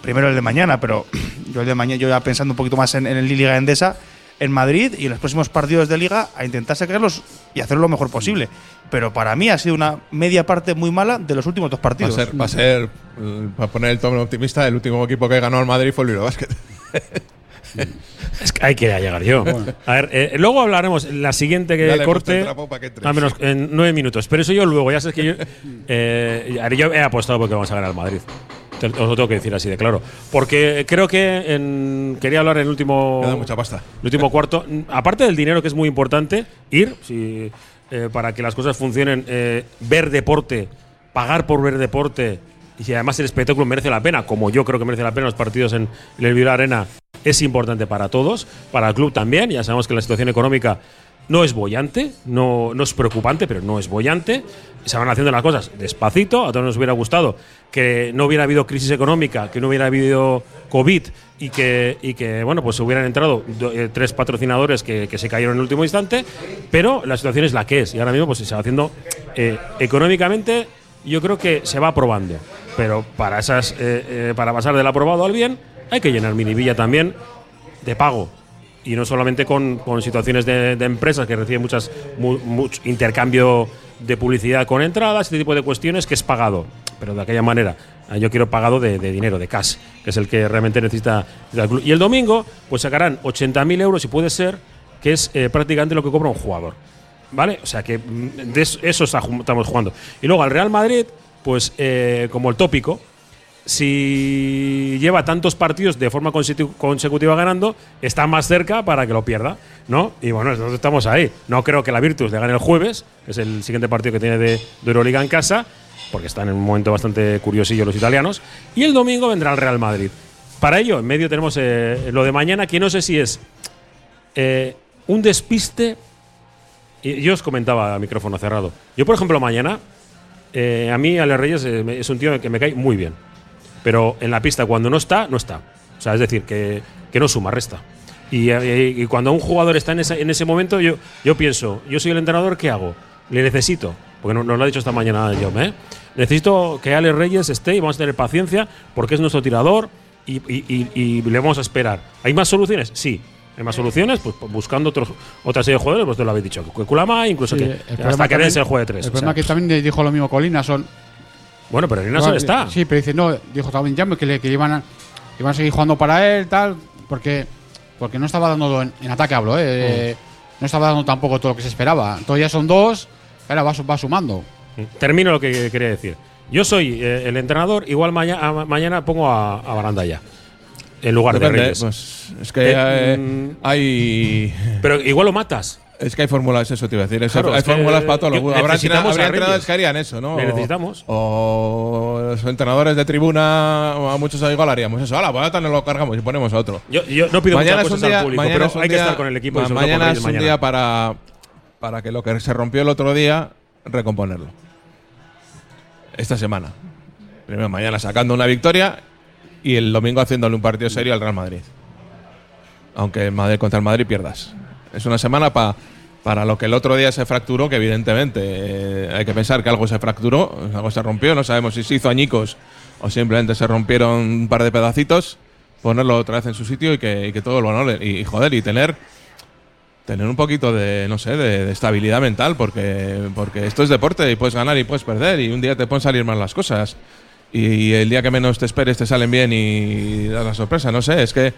primero el de mañana, pero yo el de mañana, yo ya pensando un poquito más en, en el Liga Endesa, en Madrid y en los próximos partidos de Liga a intentar sacarlos y hacerlo lo mejor posible. Pero para mí ha sido una media parte muy mala de los últimos dos Va a partidos. ser, va a ser, eh, para poner el tono optimista, el último equipo que ganó el Madrid fue el Bilbao Basket. Es que hay que llegar yo. A ver, eh, luego hablaremos en la siguiente que corte. que a menos en nueve minutos. Pero eso yo luego, ya sabes que yo. eh, yo he apostado porque vamos a ganar al Madrid. Te- Os lo tengo que decir así de claro. Porque creo que en- quería hablar en el último. Me da mucha pasta. el último cuarto. Aparte del dinero, que es muy importante, ir si, eh, para que las cosas funcionen, eh, ver deporte, pagar por ver deporte. Y si además el espectáculo merece la pena, como yo creo que merece la pena los partidos en, el Bilbao Arena, es importante para todos, para el club también. Ya sabemos que la situación económica no es bollante, no, no es preocupante, pero no es bollante. Se van haciendo las cosas despacito. A todos nos hubiera gustado que no hubiera habido crisis económica, que no hubiera habido COVID y que, y que bueno, pues hubieran entrado do- eh, tres patrocinadores que, que se cayeron en el último instante. Pero la situación es la que es. Y ahora mismo pues, se va haciendo eh, económicamente. Yo creo que se va aprobando. Pero para, esas, eh, eh, para pasar del aprobado al bien, hay que llenar Minivilla también de pago y no solamente con, con situaciones de, de empresas que reciben muchas mu- mucho intercambio de publicidad con entradas, este tipo de cuestiones que es pagado, pero de aquella manera. Ah, Yo quiero pagado de, dinero, de cash, que es el que realmente necesita el club. Y el domingo, pues sacarán 80.000 euros, si puede ser, que es eh, prácticamente lo que cobra un jugador. ¿Vale? O sea que mm, de eso estamos jugando. Y luego al Real Madrid, pues eh, como el tópico, si lleva tantos partidos de forma consecu- consecutiva ganando, está más cerca para que lo pierda, ¿no? Y bueno, nosotros estamos ahí. No creo que la Virtus le gane el jueves, que es el siguiente partido que tiene de, de Euroliga en casa, porque están en un momento bastante curiosillo los italianos. Y el domingo vendrá el Real Madrid. Para ello, en medio tenemos eh, lo de mañana, que no sé si es eh, un despiste. Yo os comentaba a micrófono cerrado. Yo, por ejemplo, mañana, eh, a mí, Ale Reyes, es un tío que me cae muy bien. Pero en la pista, cuando no está, no está. O sea, es decir, que, que no suma, resta. Y, y cuando un jugador está en, esa- en ese momento, yo, yo pienso, yo soy el entrenador, ¿qué hago? Le necesito. Porque no- nos lo ha dicho esta mañana Jaume, ¿eh? necesito que Alex Reyes esté y vamos a tener paciencia porque es nuestro tirador y, y- y- y le vamos a esperar. ¿Hay más soluciones? Sí. ¿Hay más soluciones? Pues buscando otros, otra serie de jugadores, pues te lo habéis dicho. Que Kulama, incluso Sí, que hasta que también- Dense juegue tres. El o problema sea. que también dijo lo mismo Colina son. Bueno, pero Linason está. Sí, pero dice, no, dijo también Jamie que, le, que iban, a, iban a seguir jugando para él, tal, porque, porque no estaba dando en, en ataque, hablo, eh, Mm. no estaba dando tampoco todo lo que se esperaba. Todavía son dos, ahora va, su- va sumando. Termino lo que quería decir. Yo soy eh, el entrenador, igual mañana, mañana pongo a, a Barandaya. En lugar Depende, de Reyes. pues, es que Eh, eh, mm, hay. Pero igual lo matas. Es que hay fórmulas, eso te iba a decir. eso- Claro, hay fórmulas para todo. que Habrá, entrenadores que harían eso, ¿no? O- necesitamos. O los entrenadores de tribuna, o a muchos igual haríamos eso. Ahora, pues ahora nos lo cargamos y ponemos a otro. Yo, yo no pido mañana muchas es un cosas día, al público, mañana pero hay que estar con el equipo. ma- mañana es un mañana. día para, para que lo que se rompió el otro día, recomponerlo. Esta semana. Primero mañana sacando una victoria y el domingo haciéndole un partido serio al Real Madrid. Aunque el Madrid contra el Madrid pierdas. Es una semana pa- para lo que el otro día se fracturó, que evidentemente eh, hay que pensar que algo se fracturó, algo se rompió, no sabemos si se hizo añicos o simplemente se rompieron un par de pedacitos, ponerlo otra vez en su sitio y que, todo lo honore. Y, joder, y tener tener un poquito de, no sé, de, de estabilidad mental, porque, porque esto es deporte y puedes ganar y puedes perder, y un día te pueden salir mal las cosas. Y, y el día que menos te esperes te salen bien y das la sorpresa, no sé, es que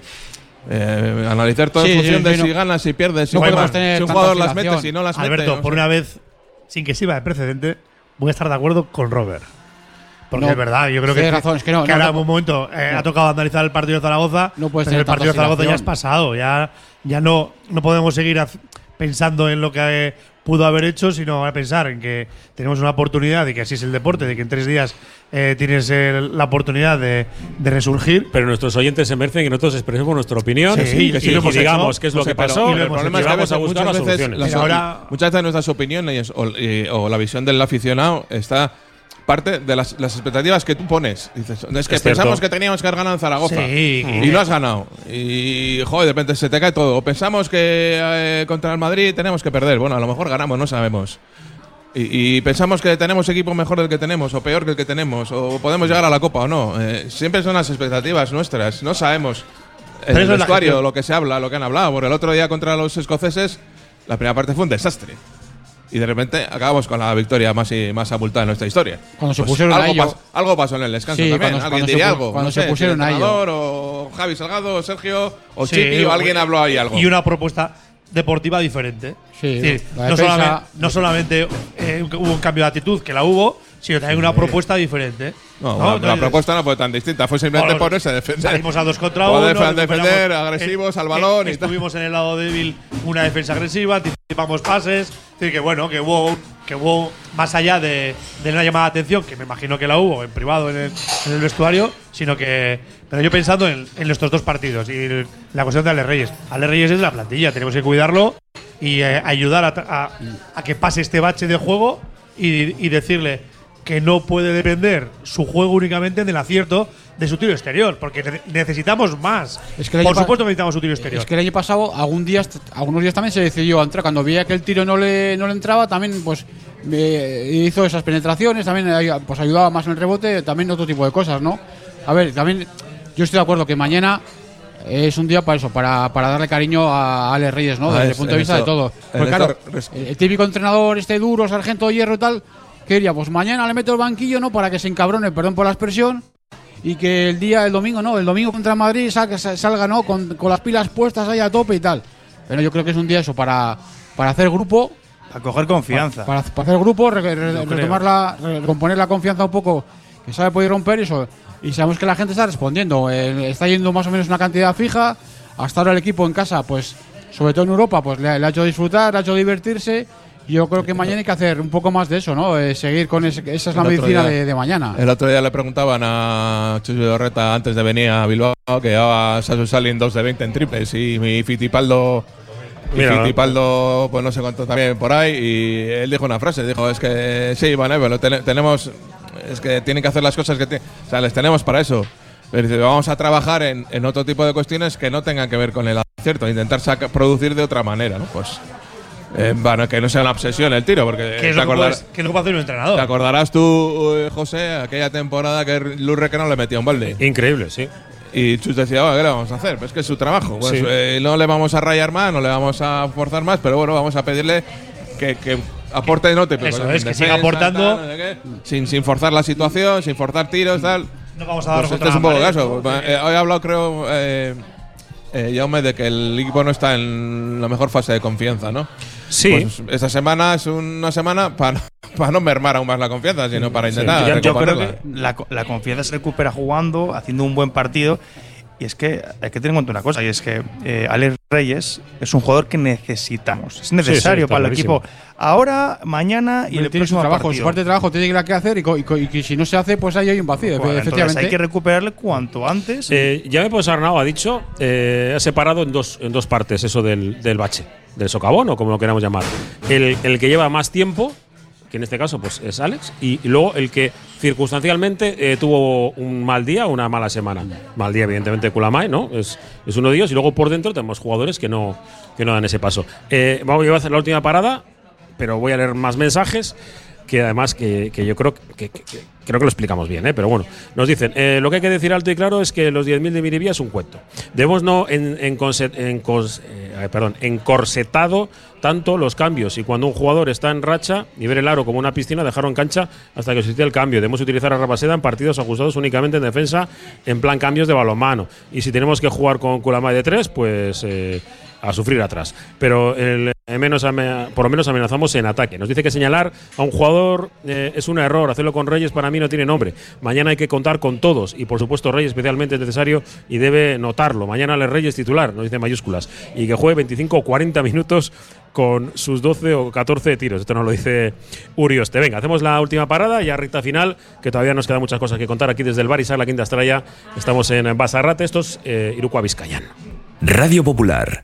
eh, analizar todo Sí, en función sí, de si no- ganas, si pierdes, si, no podemos tener si un jugador las mete, si no las mete. Alberto, no por sé. una vez, sin que sirva de precedente, voy a estar de acuerdo con Robert. Porque No, es verdad, yo creo que, razón, es que no, no, ahora no- en un momento eh, no. ha tocado analizar el partido de Zaragoza, No puedes pero el partido de Zaragoza ya es pasado, ya, ya no, no podemos seguir pensando en lo que eh, pudo haber hecho, sino a pensar en que tenemos una oportunidad y que así es el deporte, de que en tres días eh, tienes el- la oportunidad de, de resurgir. Pero nuestros oyentes se merecen que nosotros expresemos nuestra opinión Sí, y, que sí y- lo y hemos digamos hecho. qué es lo que pasó. y lo El problema es que vamos a muchas buscar las veces soluciones. las- ahora- muchas veces nuestras opiniones o, y- o la visión del aficionado está parte de las, las expectativas que tú pones. Dices, es que Es pensamos cierto. que teníamos que haber ganado en Zaragoza Sí. y no has ganado. Y joder, de repente se te cae todo. O pensamos que eh, contra el Madrid tenemos que perder. Bueno, a lo mejor ganamos, no sabemos. Y, y pensamos que tenemos equipo mejor del que tenemos, o peor que el que tenemos, o podemos llegar a la Copa o no. Eh, siempre son las expectativas nuestras. No sabemos el vestuario lo que se habla, lo que han hablado. Porque el otro día contra los escoceses, la primera parte fue un desastre. Y de repente acabamos con la victoria más, y, más abultada en nuestra historia. Pues Cuando se pusieron a algo, ello- pas- algo pasó en el descanso Sí, también. cuando- Alguien diría algo. cuando no se sé, pusieron el a ello. O Javi Salgado, o Sergio, o Sí, Chipi, o alguien habló ahí algo. Y una propuesta deportiva diferente. Sí, Es decir, no, solamente, no solamente, eh, hubo un cambio de actitud, que la hubo, sino también una propuesta diferente. No, ¿no? la- propuesta no fue tan distinta, fue simplemente Bueno, ponerse a defender. Salimos a dos contra uno. defen- defender, agresivos eh, al balón y. Estuvimos en el lado débil una defensa agresiva, anticipamos pases. Es decir, que bueno, que hubo, que hubo más allá de, de una llamada de atención, que me imagino que la hubo en privado en el, en el vestuario, sino que. Pero yo pensando en, en nuestros dos partidos y el- la cuestión de Ale Reyes. Ale Reyes es la plantilla, tenemos que cuidarlo y eh, ayudar a, a- a que pase este bache de juego y, y decirle que no puede depender su juego únicamente del acierto de su tiro exterior, porque ne- necesitamos más. Es que el Por supuesto necesitamos su tiro exterior. Es que el año pasado, algún día, algunos días también se decidió a entrar. Cuando veía que el tiro no le, no le entraba, también pues me hizo esas penetraciones, también eh, pues ayudaba más en el rebote, también otro tipo de cosas, ¿no? A ver, también yo estoy de acuerdo que mañana es un día para eso, para, para darle cariño a Ale Reyes, ¿no? Ah, Desde el es- punto de vista eso- de todo. Porque claro, el típico entrenador, este duro, sargento de hierro y tal, que diría, pues mañana le meto el banquillo, ¿no? Para que se encabrone, perdón por la expresión, y que el día, el domingo, no, el domingo contra Madrid salga, salga ¿no? Con, con las pilas puestas ahí a tope y tal. Pero yo creo que es un día eso, para, para hacer grupo, Para coger confianza. para, para hacer grupo, re- re- retomar la, re- recomponer la confianza un poco, que sabe poder romper eso. Y sabemos que la gente está respondiendo, eh, está yendo más o menos una cantidad fija. Hasta ahora el equipo en casa, pues, sobre todo en Europa, pues le, le ha hecho disfrutar, le ha hecho divertirse. Y Yo creo que mañana hay que hacer un poco más de eso, ¿no? Eh, seguir con ese- esa es la El otro medicina día- de, de mañana. El otro día le preguntaban a Chucho Dorreta antes de venir a Bilbao que llevaba Sasu Salin 2 de 20 en triples y mi Fitipaldo. y Mira. Fitipaldo, pues no sé cuánto también por ahí. Y él dijo una frase: dijo, es que sí, vale, pero ten- tenemos. Es que tienen que hacer las cosas que. O sea, les tenemos para eso. Pero dice, vamos a trabajar en, en otro tipo de cuestiones que no tengan que ver con el acierto, intentar producir de otra manera, ¿no? Pues eh, bueno, que no sea una obsesión el tiro, porque Que es lo que, acordar- puedes- que es lo que puede hacer un entrenador. te acordarás tú, eh, José, aquella temporada que Lurre que no le metía un balde. Increíble, sí. Y Chus decía, bueno, ¿qué le vamos a hacer? Pues es que es su trabajo. Pues, Sí. eh, no le vamos a rayar más, no le vamos a forzar más, pero bueno, vamos a pedirle que, que aporte no te Eso es, que siga aportando. sin, sin forzar la situación, sin forzar tiros, tal. No vamos a dar Pues este es un poco el caso. Eh, hoy he hablado, creo, eh, eh, Jaume, de que el equipo no está en la mejor fase de confianza, ¿no? Sí. Pues esta semana es una semana para no mermar aún más la confianza, sino para intentar. Yo- yo creo recuperarla. que la, co- la confianza se recupera jugando, haciendo un buen partido. Y es que hay que tener en cuenta una cosa, y es que eh, Alex Reyes es un jugador que necesitamos. Es necesario para el equipo ahora, mañana y el tiene su próximo trabajo, partido. su parte de trabajo tiene que, que hacer y, y y que si no se hace, pues ahí hay un vacío, Bueno, entonces efectivamente. hay que recuperarle cuanto antes. Eh, ya me pues Arnau ha dicho, eh, ha separado en dos, en dos partes eso del, del bache, del socavón o como lo queramos llamar. El, el que lleva más tiempo, que en este caso pues es Alex, y, y luego el que circunstancialmente eh, tuvo un mal día una mala semana. Mal día, evidentemente, Kulamay, ¿no? Es, es uno de ellos. Y luego por dentro tenemos jugadores que no, que no dan ese paso. Eh, vamos voy a hacer la última parada, pero voy a leer más mensajes que además que, que yo creo que, que- que- creo que lo explicamos bien, ¿eh? pero bueno, nos dicen, eh, lo que hay que decir alto y claro es que los 10.000 de Miribilla es un cuento. Debemos no en, en, conse- en eh, perdón, encorsetado tanto los cambios y cuando un jugador está en racha y ver el aro como una piscina, dejarlo en cancha hasta que suceda el cambio. Debemos utilizar a Rabaseda en partidos ajustados únicamente en defensa, en plan cambios de balonmano. Y si tenemos que jugar con Kulamay de tres, pues eh, a sufrir atrás. Pero el, menos ame- por lo menos amenazamos en ataque. Nos dice que señalar a un jugador eh, es un error. Hacerlo con Reyes para mí no tiene nombre. Mañana hay que contar con todos y por supuesto Reyes especialmente es necesario y debe notarlo. Mañana le Reyes titular, nos dice mayúsculas, y que juegue 25 o 40 minutos con sus 12 o 14 tiros. Esto nos lo dice Urioste. Venga, hacemos la última parada, ya recta final, que todavía nos quedan muchas cosas que contar aquí desde el Barisar, la Quinta Estrella. Estamos en Basarrate, esto es eh. Radio Popular,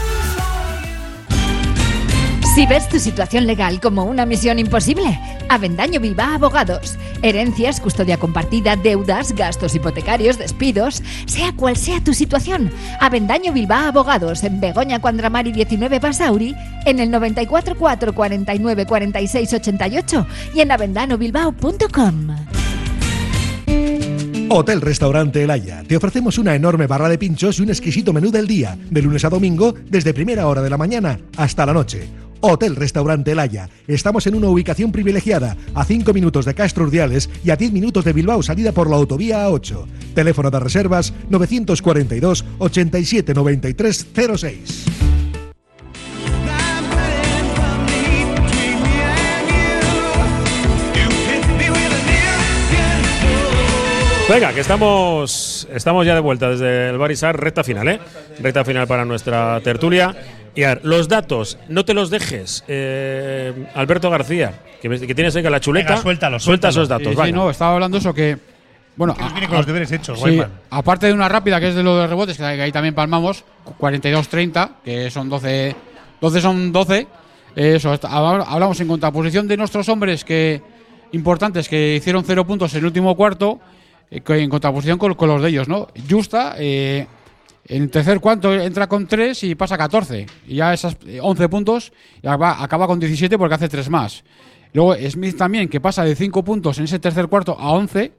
Si ves tu situación legal como una misión imposible, Avendaño Bilbao Abogados. Herencias, custodia compartida, deudas, gastos hipotecarios, despidos, sea cual sea tu situación. Avendaño Bilbao Abogados en Begoña Cuandramari 19 Basauri, en el 94 4 49 46 88 y en avendanobilbao.com. Hotel Restaurante El. Te ofrecemos una enorme barra de pinchos y un exquisito menú del día, de lunes a domingo, desde primera hora de la mañana hasta la noche. Hotel Restaurante El Haya. Estamos en una ubicación privilegiada, a 5 minutos de Castro Urdiales y a 10 minutos de Bilbao, salida por la autovía A8. Teléfono de reservas 942 87 93 06. Venga, que estamos, estamos ya de vuelta desde el Barisar, recta final, ¿eh? Recta final para nuestra tertulia. Y a ver, los datos, no te los dejes, eh, Alberto García, que, me- que tienes ahí con la chuleta. Venga, suéltalo, Suelta suéltalo. esos datos, Sí, no, estaba hablando eso que. Bueno, Que nos viene a- con los a- deberes hechos, sí, Guayman. aparte de una rápida que es de lo de rebotes, que ahí también palmamos, 42-30, que son 12, 12 son 12. eh, Eso, hablamos en contraposición de nuestros hombres que importantes que hicieron cero puntos en el último cuarto, eh, que en contraposición con, con los de ellos, ¿no? Justa, eh, en el tercer cuarto entra con 3 y pasa a 14. Y ya esas eh, 11 puntos y acaba, acaba con 17 porque hace 3 más. Luego Smith también, que pasa de 5 puntos en ese tercer cuarto a 11.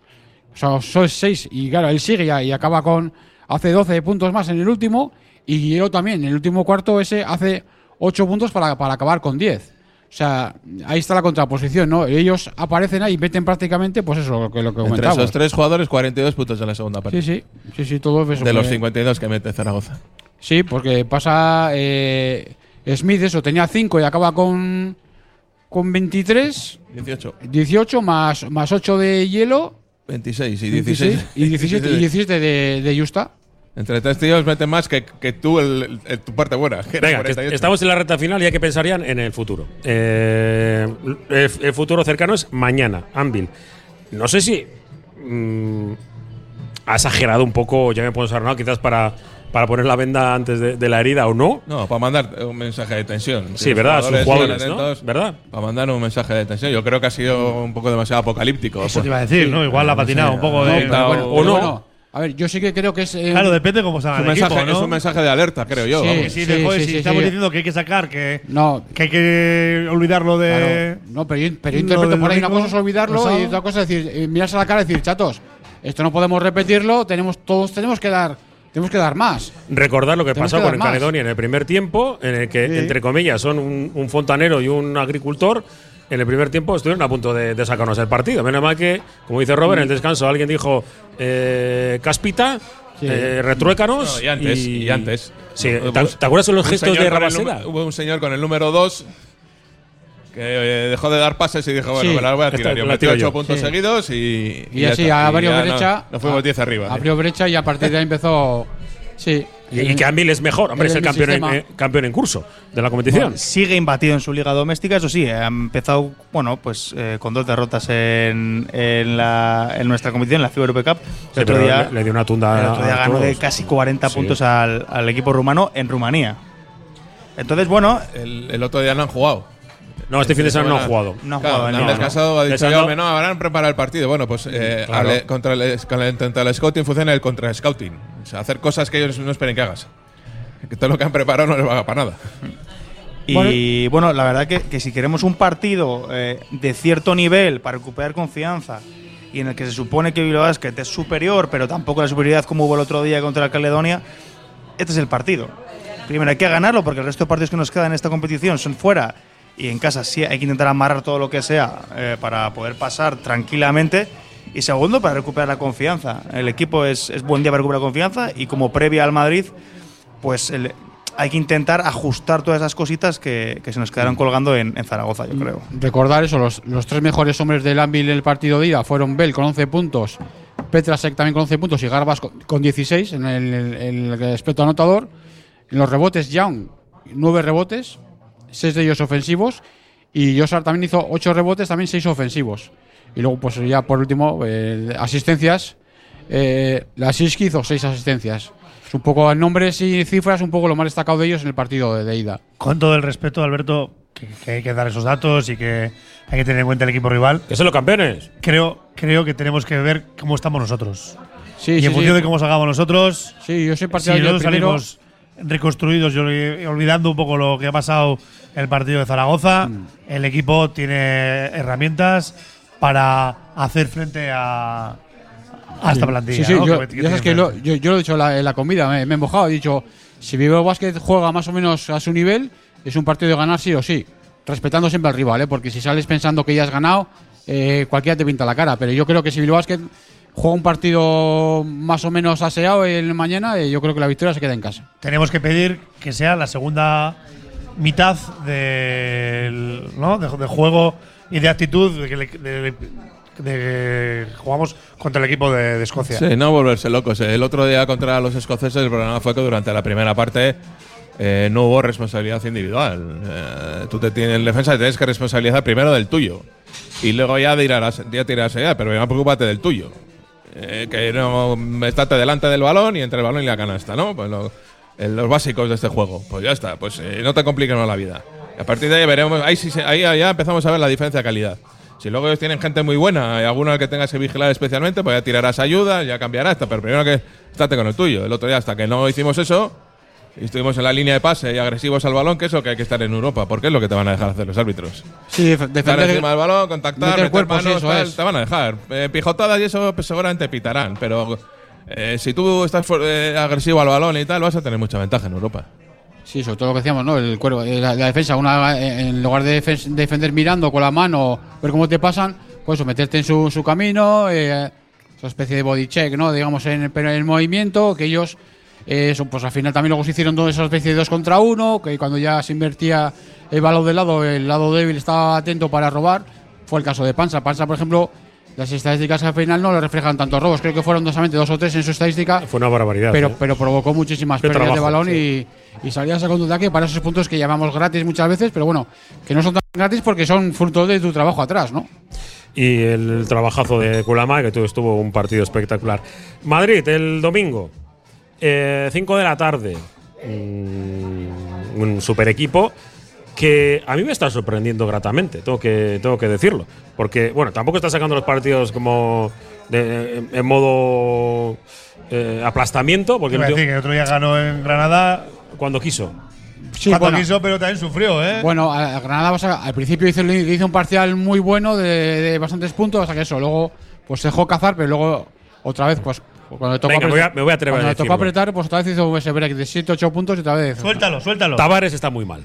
O sea, son 6 y claro, él sigue ya y acaba con hace 12 puntos más en el último y Hielo también, en el último cuarto ese hace 8 puntos para, para acabar con 10. O sea, ahí está la contraposición, ¿no? Ellos aparecen ahí y meten prácticamente, pues eso, lo que, lo que Entre esos tres jugadores, 42 puntos en la segunda parte. Sí, sí, sí, sí, todo eso. De los que- 52 que mete Zaragoza. Sí, porque pasa eh, Smith, eso, tenía 5 y acaba con, con 23. 18. 18 más, más 8 de hielo. 26 y 16. y 17, y 17 de, de Justa. Entre tres tíos meten más que, que tú el, el- tu parte buena. que era Venga, que 48. estamos en la recta final y hay que pensar ya en el futuro. Eh, el, el futuro cercano es mañana, Anvil. No sé si mm, ha exagerado un poco, ya me puedo usar, ¿no? Quizás para, para poner la venda antes de, de la herida o no. No, para mandar un mensaje de tensión. Sí, los verdad, sus jugadores, ¿no? ¿Verdad? Para mandar un mensaje de tensión. Yo creo que ha sido un poco demasiado apocalíptico. Eso te iba a decir, ¿no? Igual la ha patinado un poco No, de. pero bueno, o no. A ver, yo sí que creo que es. eh, Claro, depende cómo salga Es un, el mensaje, equipo, ¿no? es un mensaje de alerta, creo yo. Sí, vamos. Sí, Sí, de, joder, sí, si sí, estamos sí. diciendo que hay que sacar, que, No, que hay que olvidarlo de. Claro, no, pero yo, pero yo lo interpreto del por ahí una cosa es olvidarlo pasado. y otra cosa es decir, eh, mirarse a la cara y decir, chatos, esto no podemos repetirlo, tenemos todos tenemos que dar tenemos que dar más. Recordar lo que Tenemos pasó que con. Caledonia en el primer tiempo, en el que, Sí. entre comillas, son un, un fontanero y un agricultor. En el primer tiempo estuvieron a punto de, de sacarnos el partido. Menos mal que, como dice Robert, en el descanso alguien dijo eh, Caspita, Sí. eh, retruécanos. No, y antes, y, antes. Sí, ¿te, te acuerdas de los gestos de número- Hubo un señor con el número 2 que eh, dejó de dar pases y dijo, bueno, Sí, me la voy a tirar. Yo la metí tiro 8 yo. puntos Sí. seguidos y. Así está. a Y varios ya brecha. No, no fuimos a- 10 arriba. ¿eh? Abrió brecha y a partir de ahí empezó. Sí. Y, y que Anvil es mejor. Hombre, es el campeón en, eh, campeón en curso de la competición. Sigue imbatido en su liga doméstica, eso sí, ha empezado, bueno, pues eh, con dos derrotas en, en, la, en nuestra competición, en la FIBA Europe Cup. Sí, el otro día, le, le dio una tunda el otro día a ganó de casi 40 Sí. puntos al, al equipo rumano en Rumanía. Entonces, bueno, El, el otro día no han jugado. No, este fin de semana no ha jugado. no ha Claro, jugado han nada, ¿no? descansado, ha dicho Descansado. yo, "Hombre, no, habrán preparado el partido. Bueno, pues eh, Claro. ale- contra, el, con el- contra el scouting funciona el contra scouting. O sea, hacer cosas que ellos no esperen que hagas. Que todo lo que han preparado no les va para nada. Y bueno, la verdad que, que si queremos un partido eh, de cierto nivel para recuperar confianza y en el que se supone que Bilbao Basket es superior, pero tampoco la superioridad como hubo el otro día contra el Caledonia, este es el partido. Primero hay que ganarlo porque el resto de partidos que nos quedan en esta competición son fuera y en casa sí hay que intentar amarrar todo lo que sea eh, para poder pasar tranquilamente. Y segundo, para recuperar la confianza. El equipo es, es buen día para recuperar confianza y como previa al Madrid, pues hay que intentar ajustar todas esas cositas que, que se nos quedaron colgando en, Zaragoza, yo creo. Recordar eso, los, los tres mejores hombres del Anvil en el partido de ida fueron Bell con 11 puntos, Petrasek también con 11 puntos y Garbas con, con 16 en el, el- aspecto anotador. En los rebotes, Young, 9 rebotes, 6 de ellos ofensivos. Y Josar también hizo 8 rebotes, también 6 ofensivos. Y luego, pues ya por último, eh, asistencias. Eh, la Siski hizo 6 asistencias. Es un poco en nombres y cifras, un poco lo más destacado de ellos en el partido de, de ida. Con todo el respeto, Alberto, que, que hay que dar esos datos y que hay que tener en cuenta el equipo rival. Que son los campeones. Creo, creo que tenemos que ver cómo estamos nosotros. Sí, y sí, en función sí. de cómo salgamos nosotros, Sí, yo soy si partidario del nosotros primero. salimos reconstruidos y olvi- olvidando un poco lo que ha pasado en el partido de Zaragoza, Mm. el equipo tiene herramientas para hacer frente a, a esta plantilla. Sí, sí, ¿no? yo, Que- sabes lo, yo, yo lo he dicho la- en la comida, me, me he mojado, he dicho, si Bilbao Basket juega más o menos a su nivel, es un partido de ganar sí o sí, respetando siempre al rival, ¿eh? porque si sales pensando que ya has ganado, eh, cualquiera te pinta la cara, pero yo creo que si Bilbao Basket juega un partido más o menos aseado el mañana, eh, yo creo que la victoria se queda en casa. tenemos que pedir que sea la segunda mitad del ¿no? de, de juego y de actitud de que, le- de- de- jugamos contra el equipo de, de Escocia. Sí, no volverse locos. El otro día contra los escoceses el problema fue que durante la primera parte eh, no hubo responsabilidad individual. Eh, tú te tienes en defensa te tienes que responsabilizar primero del tuyo y luego ya dirás, ya tirarás ya, pero ya preocúpate del tuyo. Eh, que no estate delante del balón y entre el balón y la canasta, ¿no? Pues lo- eh, los básicos de este juego. Pues ya está, pues eh, no te compliques más la vida. A partir de ahí veremos, ahí, ahí ya empezamos a ver la diferencia de calidad. Si luego ellos tienen gente muy buena y alguno al que tengas que vigilar especialmente, pues ya tirarás ayuda, ya cambiará esto, pero primero que estate con el tuyo. El otro día, hasta que no hicimos eso, y estuvimos en la línea de pase y agresivos al balón, que es lo que hay que estar en Europa, porque es lo que te van a dejar hacer los árbitros. Sí, defender encima del balón, contactar, meter meter cuerpos, manos, eso tal, te van a dejar. Eh, pijotadas y eso pues, seguramente pitarán, pero eh, si tú estás eh, agresivo al balón y tal, vas a tener mucha ventaja en Europa. Sí, sobre todo lo que decíamos, ¿no? El cuervo, eh, la, la defensa, una, eh, en lugar de defen- defender mirando con la mano, ver cómo te pasan, pues eso, meterte en su, su camino, eh, esa especie de body check, ¿no? Digamos, en en el movimiento, que ellos, eso, pues al final también luego se hicieron toda esa especie de dos contra uno, que cuando ya se invertía el balón de lado, el lado débil estaba atento para robar. Fue el caso de Panza. Panza, por ejemplo, las estadísticas al final no le reflejan tantos robos. Creo que fueron solamente dos o tres en su estadística. Fue una barbaridad. Pero, ¿eh? pero provocó muchísimas Qué pérdidas de balón y, y salía sacando de aquí para esos puntos que llamamos gratis muchas veces, pero bueno, que no son tan gratis porque son fruto de tu trabajo atrás, ¿no? y el trabajazo de Kulama, que tu- estuvo un partido espectacular. Madrid, el domingo, 5 de la tarde, mm, un super equipo que a mí me está sorprendiendo gratamente, tengo que, tengo que decirlo. Porque, bueno, tampoco está sacando los partidos como de- en, modo eh, aplastamiento, porque el decir que el otro día ganó en Granada cuando quiso. cuando bueno. quiso, pero también sufrió, ¿eh? Bueno, a, Granada vas a- al principio hizo, hizo un parcial muy bueno de, de bastantes puntos, hasta que eso, luego pues se dejó cazar, pero luego otra vez, pues cuando tocó Venga, me voy a- apretar- me voy a atrever cuando a le tocó decirlo. apretar, pues otra vez hizo ese break de 7, 8 puntos y otra vez. Suéltalo, suéltalo. Tavares está muy mal.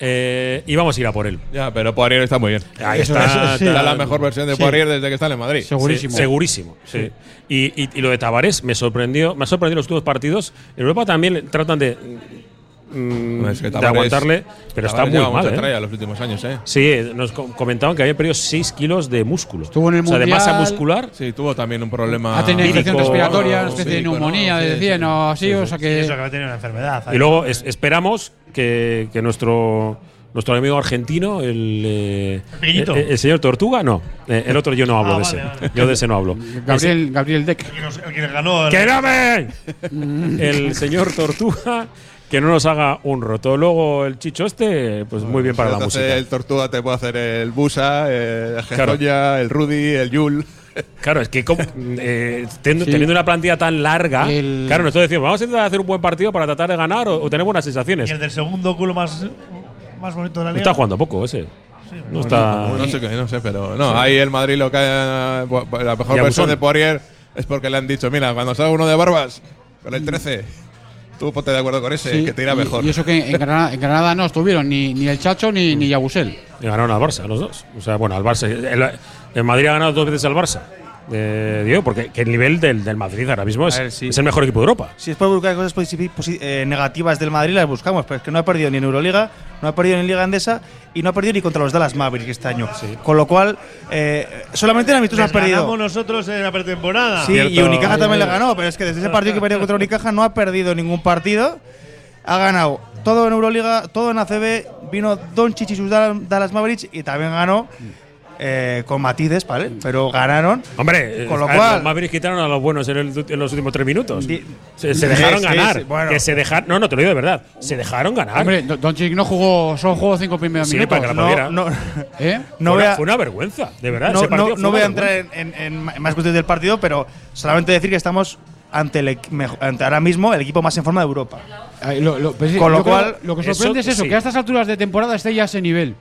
Eh, y vamos a ir a por él. Ya, pero Poirier está muy bien. Ahí Eso está, es- está- está la mejor versión de Sí. Poirier desde que está en Madrid. Sí, segurísimo, sí. Y, y- y lo de Tavares me sorprendió, me ha sorprendido los últimos partidos. En Europa también tratan de, mm, Es que de aguantarle, pero está muy mal. ¿eh? los últimos años, ¿eh? Sí, nos co- comentaban que había perdido 6 kilos de músculo. Estuvo en el o sea, de Mundial. masa muscular. Sí, tuvo también un problema. Ha tenido infección respiratoria, una especie de neumonía, Sí, decían, sí. o así, o sea que. Eso que va a tener una enfermedad. Y luego es- esperamos que, que nuestro nuestro amigo argentino, el, eh, pequeñito? el, el señor Tortuga, no. Eh, el otro yo no hablo Ah, de vale, ese. vale. Yo de ese no hablo. Gabriel, Gabriel Deck. El que nos- el que ganó. el- ¡Que no me! el señor Tortuga que no nos haga un roto. Luego el chicho este, pues muy bien para la música. El Tortuga te puede hacer el Busa, el Claro. Gezoya, el Rudy, el Yul. Claro, es que como, eh, teniendo, Sí. teniendo una plantilla tan larga, El- claro, nosotros decimos, vamos a intentar hacer un buen partido para tratar de ganar o, o tener buenas Y sensaciones. el del segundo culo más, más bonito de la liga. está jugando poco ese. No está. No sé qué, no sé, pero no, ahí el Madrid lo que la mejor Y versión de Poirier es porque le han dicho, mira, cuando salga uno de barbas con el 13, tú ponte de acuerdo con ese, Sí, que te irá y- mejor. Y eso que en Granada, en Granada no estuvieron ni, ni el Chacho ni, ni Yabusel. Y ganaron al Barça, los dos. O sea, bueno, al Barça. El, el Madrid ha ganado dos veces al Barça. Eh, digo, porque que el nivel del, del Madrid ahora mismo es, A ver, sí. es el mejor equipo de Europa. Si es por buscar cosas eh, negativas del Madrid, las buscamos. Pero es que no ha perdido ni en Euroliga, no ha perdido ni en Liga Andesa y no ha perdido ni contra los Dallas Mavericks este año. Con lo cual, eh, solamente en amistosos Les ha perdido. ganamos nosotros en la pretemporada. Sí, y. Unicaja también le ganó, pero es que desde ese partido que perdió contra Unicaja no ha perdido ningún partido. Ha ganado todo en Euroliga, todo en ACB. Vino Doncic y sus Dal- Dallas Mavericks y también ganó eh, con matices, ¿vale? Pero ganaron. Hombre, Con lo ver, cual- los Mavericks quitaron a los buenos en, el- en los últimos tres minutos. Di- Se, se Sí, dejaron sí, ganar. sí, bueno. Que se dejaron. No, no, te lo digo de verdad. Se dejaron ganar. Hombre, Don- Doncic no jugó, solo jugó cinco primeros Sí, minutos. para que la No, pudiera. no, ¿Eh? no fue, fue una vergüenza, de verdad. no, no- no voy a entrar en, en- en más cuestiones del partido, pero solamente decir que estamos ante, el, ante ahora mismo el equipo más en forma de Europa. Ay, lo, lo- pues sí, Con lo yo creo cual, lo que eso sorprende es eso, sí. que a estas alturas de temporada esté ya a ese nivel.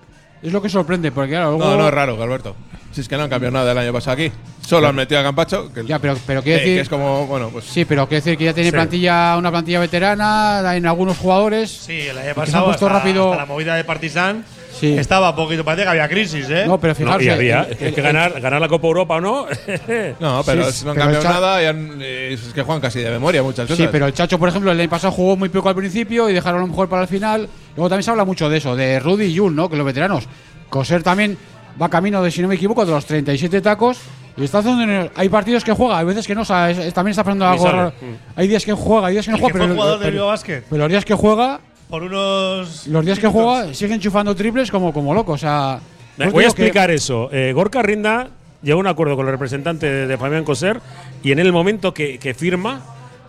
Es lo que sorprende, porque claro, luego. No, no es raro, Alberto. Si es que no han cambiado nada del año pasado aquí. Solo han metido a Campacho, que, Ya, pero, pero eh, quiero decir. que es como, bueno, pues. Sí, pero quiero decir que ya tiene Sí. plantilla, una plantilla veterana en algunos jugadores. Sí, el año que se han pasado puesto hasta, rápido. hasta la movida de Partizan Sí. estaba poquito, parece que había crisis, ¿eh? No, pero No, fijarse. y había. el- es que el- ganar, ganar la Copa Europa o no. No, pero Sí, si no han el cambiado nada y han- eh, es que juegan casi de memoria muchas Sí, cosas. pero el Chacho, por ejemplo, el año pasado jugó muy poco al principio y dejaron a lo mejor para el final. Luego también se habla mucho de eso, de Rudy y Jul, ¿no? Que los veteranos. Coser también va camino de, si no me equivoco, de los 37 tacos. Y está haciendo. Hay partidos que juega, hay veces que no. o sea, es- es- también está pasando algo raro. Hay días que juega, hay días que no El juega. que fue pero, del pero los días que juega, Por unos. los días que juega, sigue enchufando triples como, como loco. O sea. Me- pues Voy a que- explicar eso. Eh, Gorka Rinda llegó a un acuerdo con el representante de, de Fabián Coser y en el momento que, que firma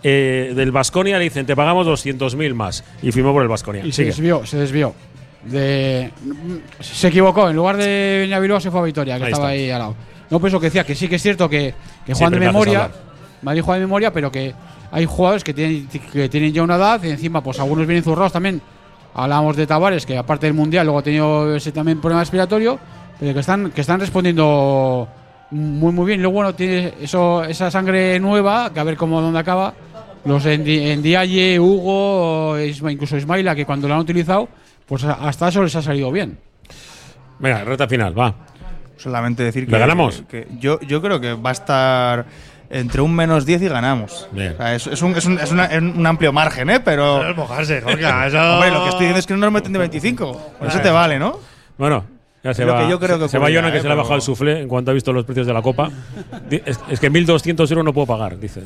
eh, del Basconia le dicen te pagamos 200.000 más y firmó por el Basconia. Y se desvió, se desvió. De, se equivocó, en lugar de venir a Bilbao se fue a Vitoria, que Ahí estaba está. ahí al lado. No, pues eso que decía, que sí que es cierto que, que juegan de memoria. Madrid juega de memoria, pero que hay jugadores que tienen, que tienen ya una edad y encima pues algunos vienen zurrados también. Hablábamos de Tavares, que aparte del Mundial luego ha tenido ese también problema respiratorio, pero que están, que están respondiendo muy muy bien. Y luego bueno, tiene eso, esa sangre nueva, que a ver cómo dónde acaba. Los en, en Diaye, Hugo, incluso Ismaila, que cuando lo han utilizado, pues hasta eso les ha salido bien. Venga, reta final, va. Solamente decir que. ¿Le ganamos? que yo, yo creo que va a estar entre un menos 10 y ganamos. Bien. O sea, es, es un, es, un, es una- es un amplio margen, ¿eh? Pero. Es mojarse, Jorge, eso- Hombre, lo que estoy diciendo es que no nos meten de 25. Por eso te vale, ¿no? Bueno, ya se va. que yo creo que se va Jonah, que ¿eh? se le ha bajado el suflé en cuanto ha visto los precios de la copa. Es, es que 1.200 euros no puedo pagar, dice.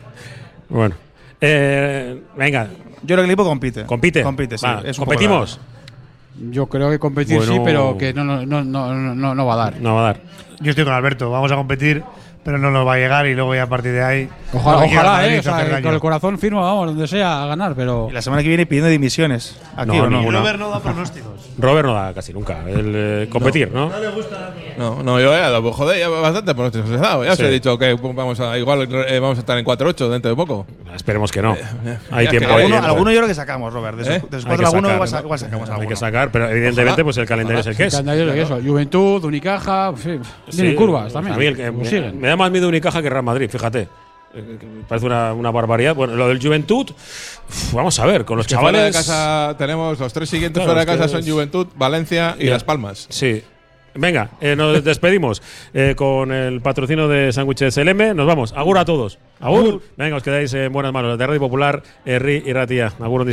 bueno. Eh, venga. Yo creo que el equipo compite. Compite. Compite, sí. Va, es competimos. Yo creo que competir sí, Bueno. pero que no, no, no, no, no, no va a dar. No va a dar. Yo estoy con Alberto, vamos a competir, pero no nos va a llegar y luego ya a partir de ahí. Ojalá, Madrid eh, o sea, hacer con el corazón firme, vamos, donde sea, a ganar, pero. Y la semana que viene pidiendo dimisiones. ¿Aquí No, o no? ninguna. No da pronósticos. Robert no da casi nunca. El, eh, competir, ¿no? No, no, yo ya, lo- joder, ya bastante pronósticos he dado. Ya os Sí. he dicho que vamos a, igual eh, vamos a estar en 4-8 dentro de poco. Esperemos que no. Hay tiempo. que hay Alguno, tiempo. alguno yo creo que sacamos, Robert. De esos, ¿Eh? de esos Hay cuatro, que alguno sacar, igual, sa- ¿no? igual sacamos Hay alguno. que sacar, pero evidentemente Ojalá. pues el calendario es el que es. Calendario de eso. Juventud, Unicaja, sí, curvas también. A mí el que Pues me, me da más miedo Unicaja que Real Madrid, fíjate. Eh, Parece una, una barbaridad. Bueno, lo del Juventud, vamos a ver, con los Que fuera chavales. de casa tenemos los tres siguientes Claro, fuera de casa son es- Juventud, Valencia y Ya. Las Palmas. Sí. Venga, eh, nos despedimos eh, con el patrocinio de Sándwiches LM. Nos vamos. Agur a todos. Agur. Venga, os quedáis en buenas manos. De Radio Popular, Herri y Ratia. Agur.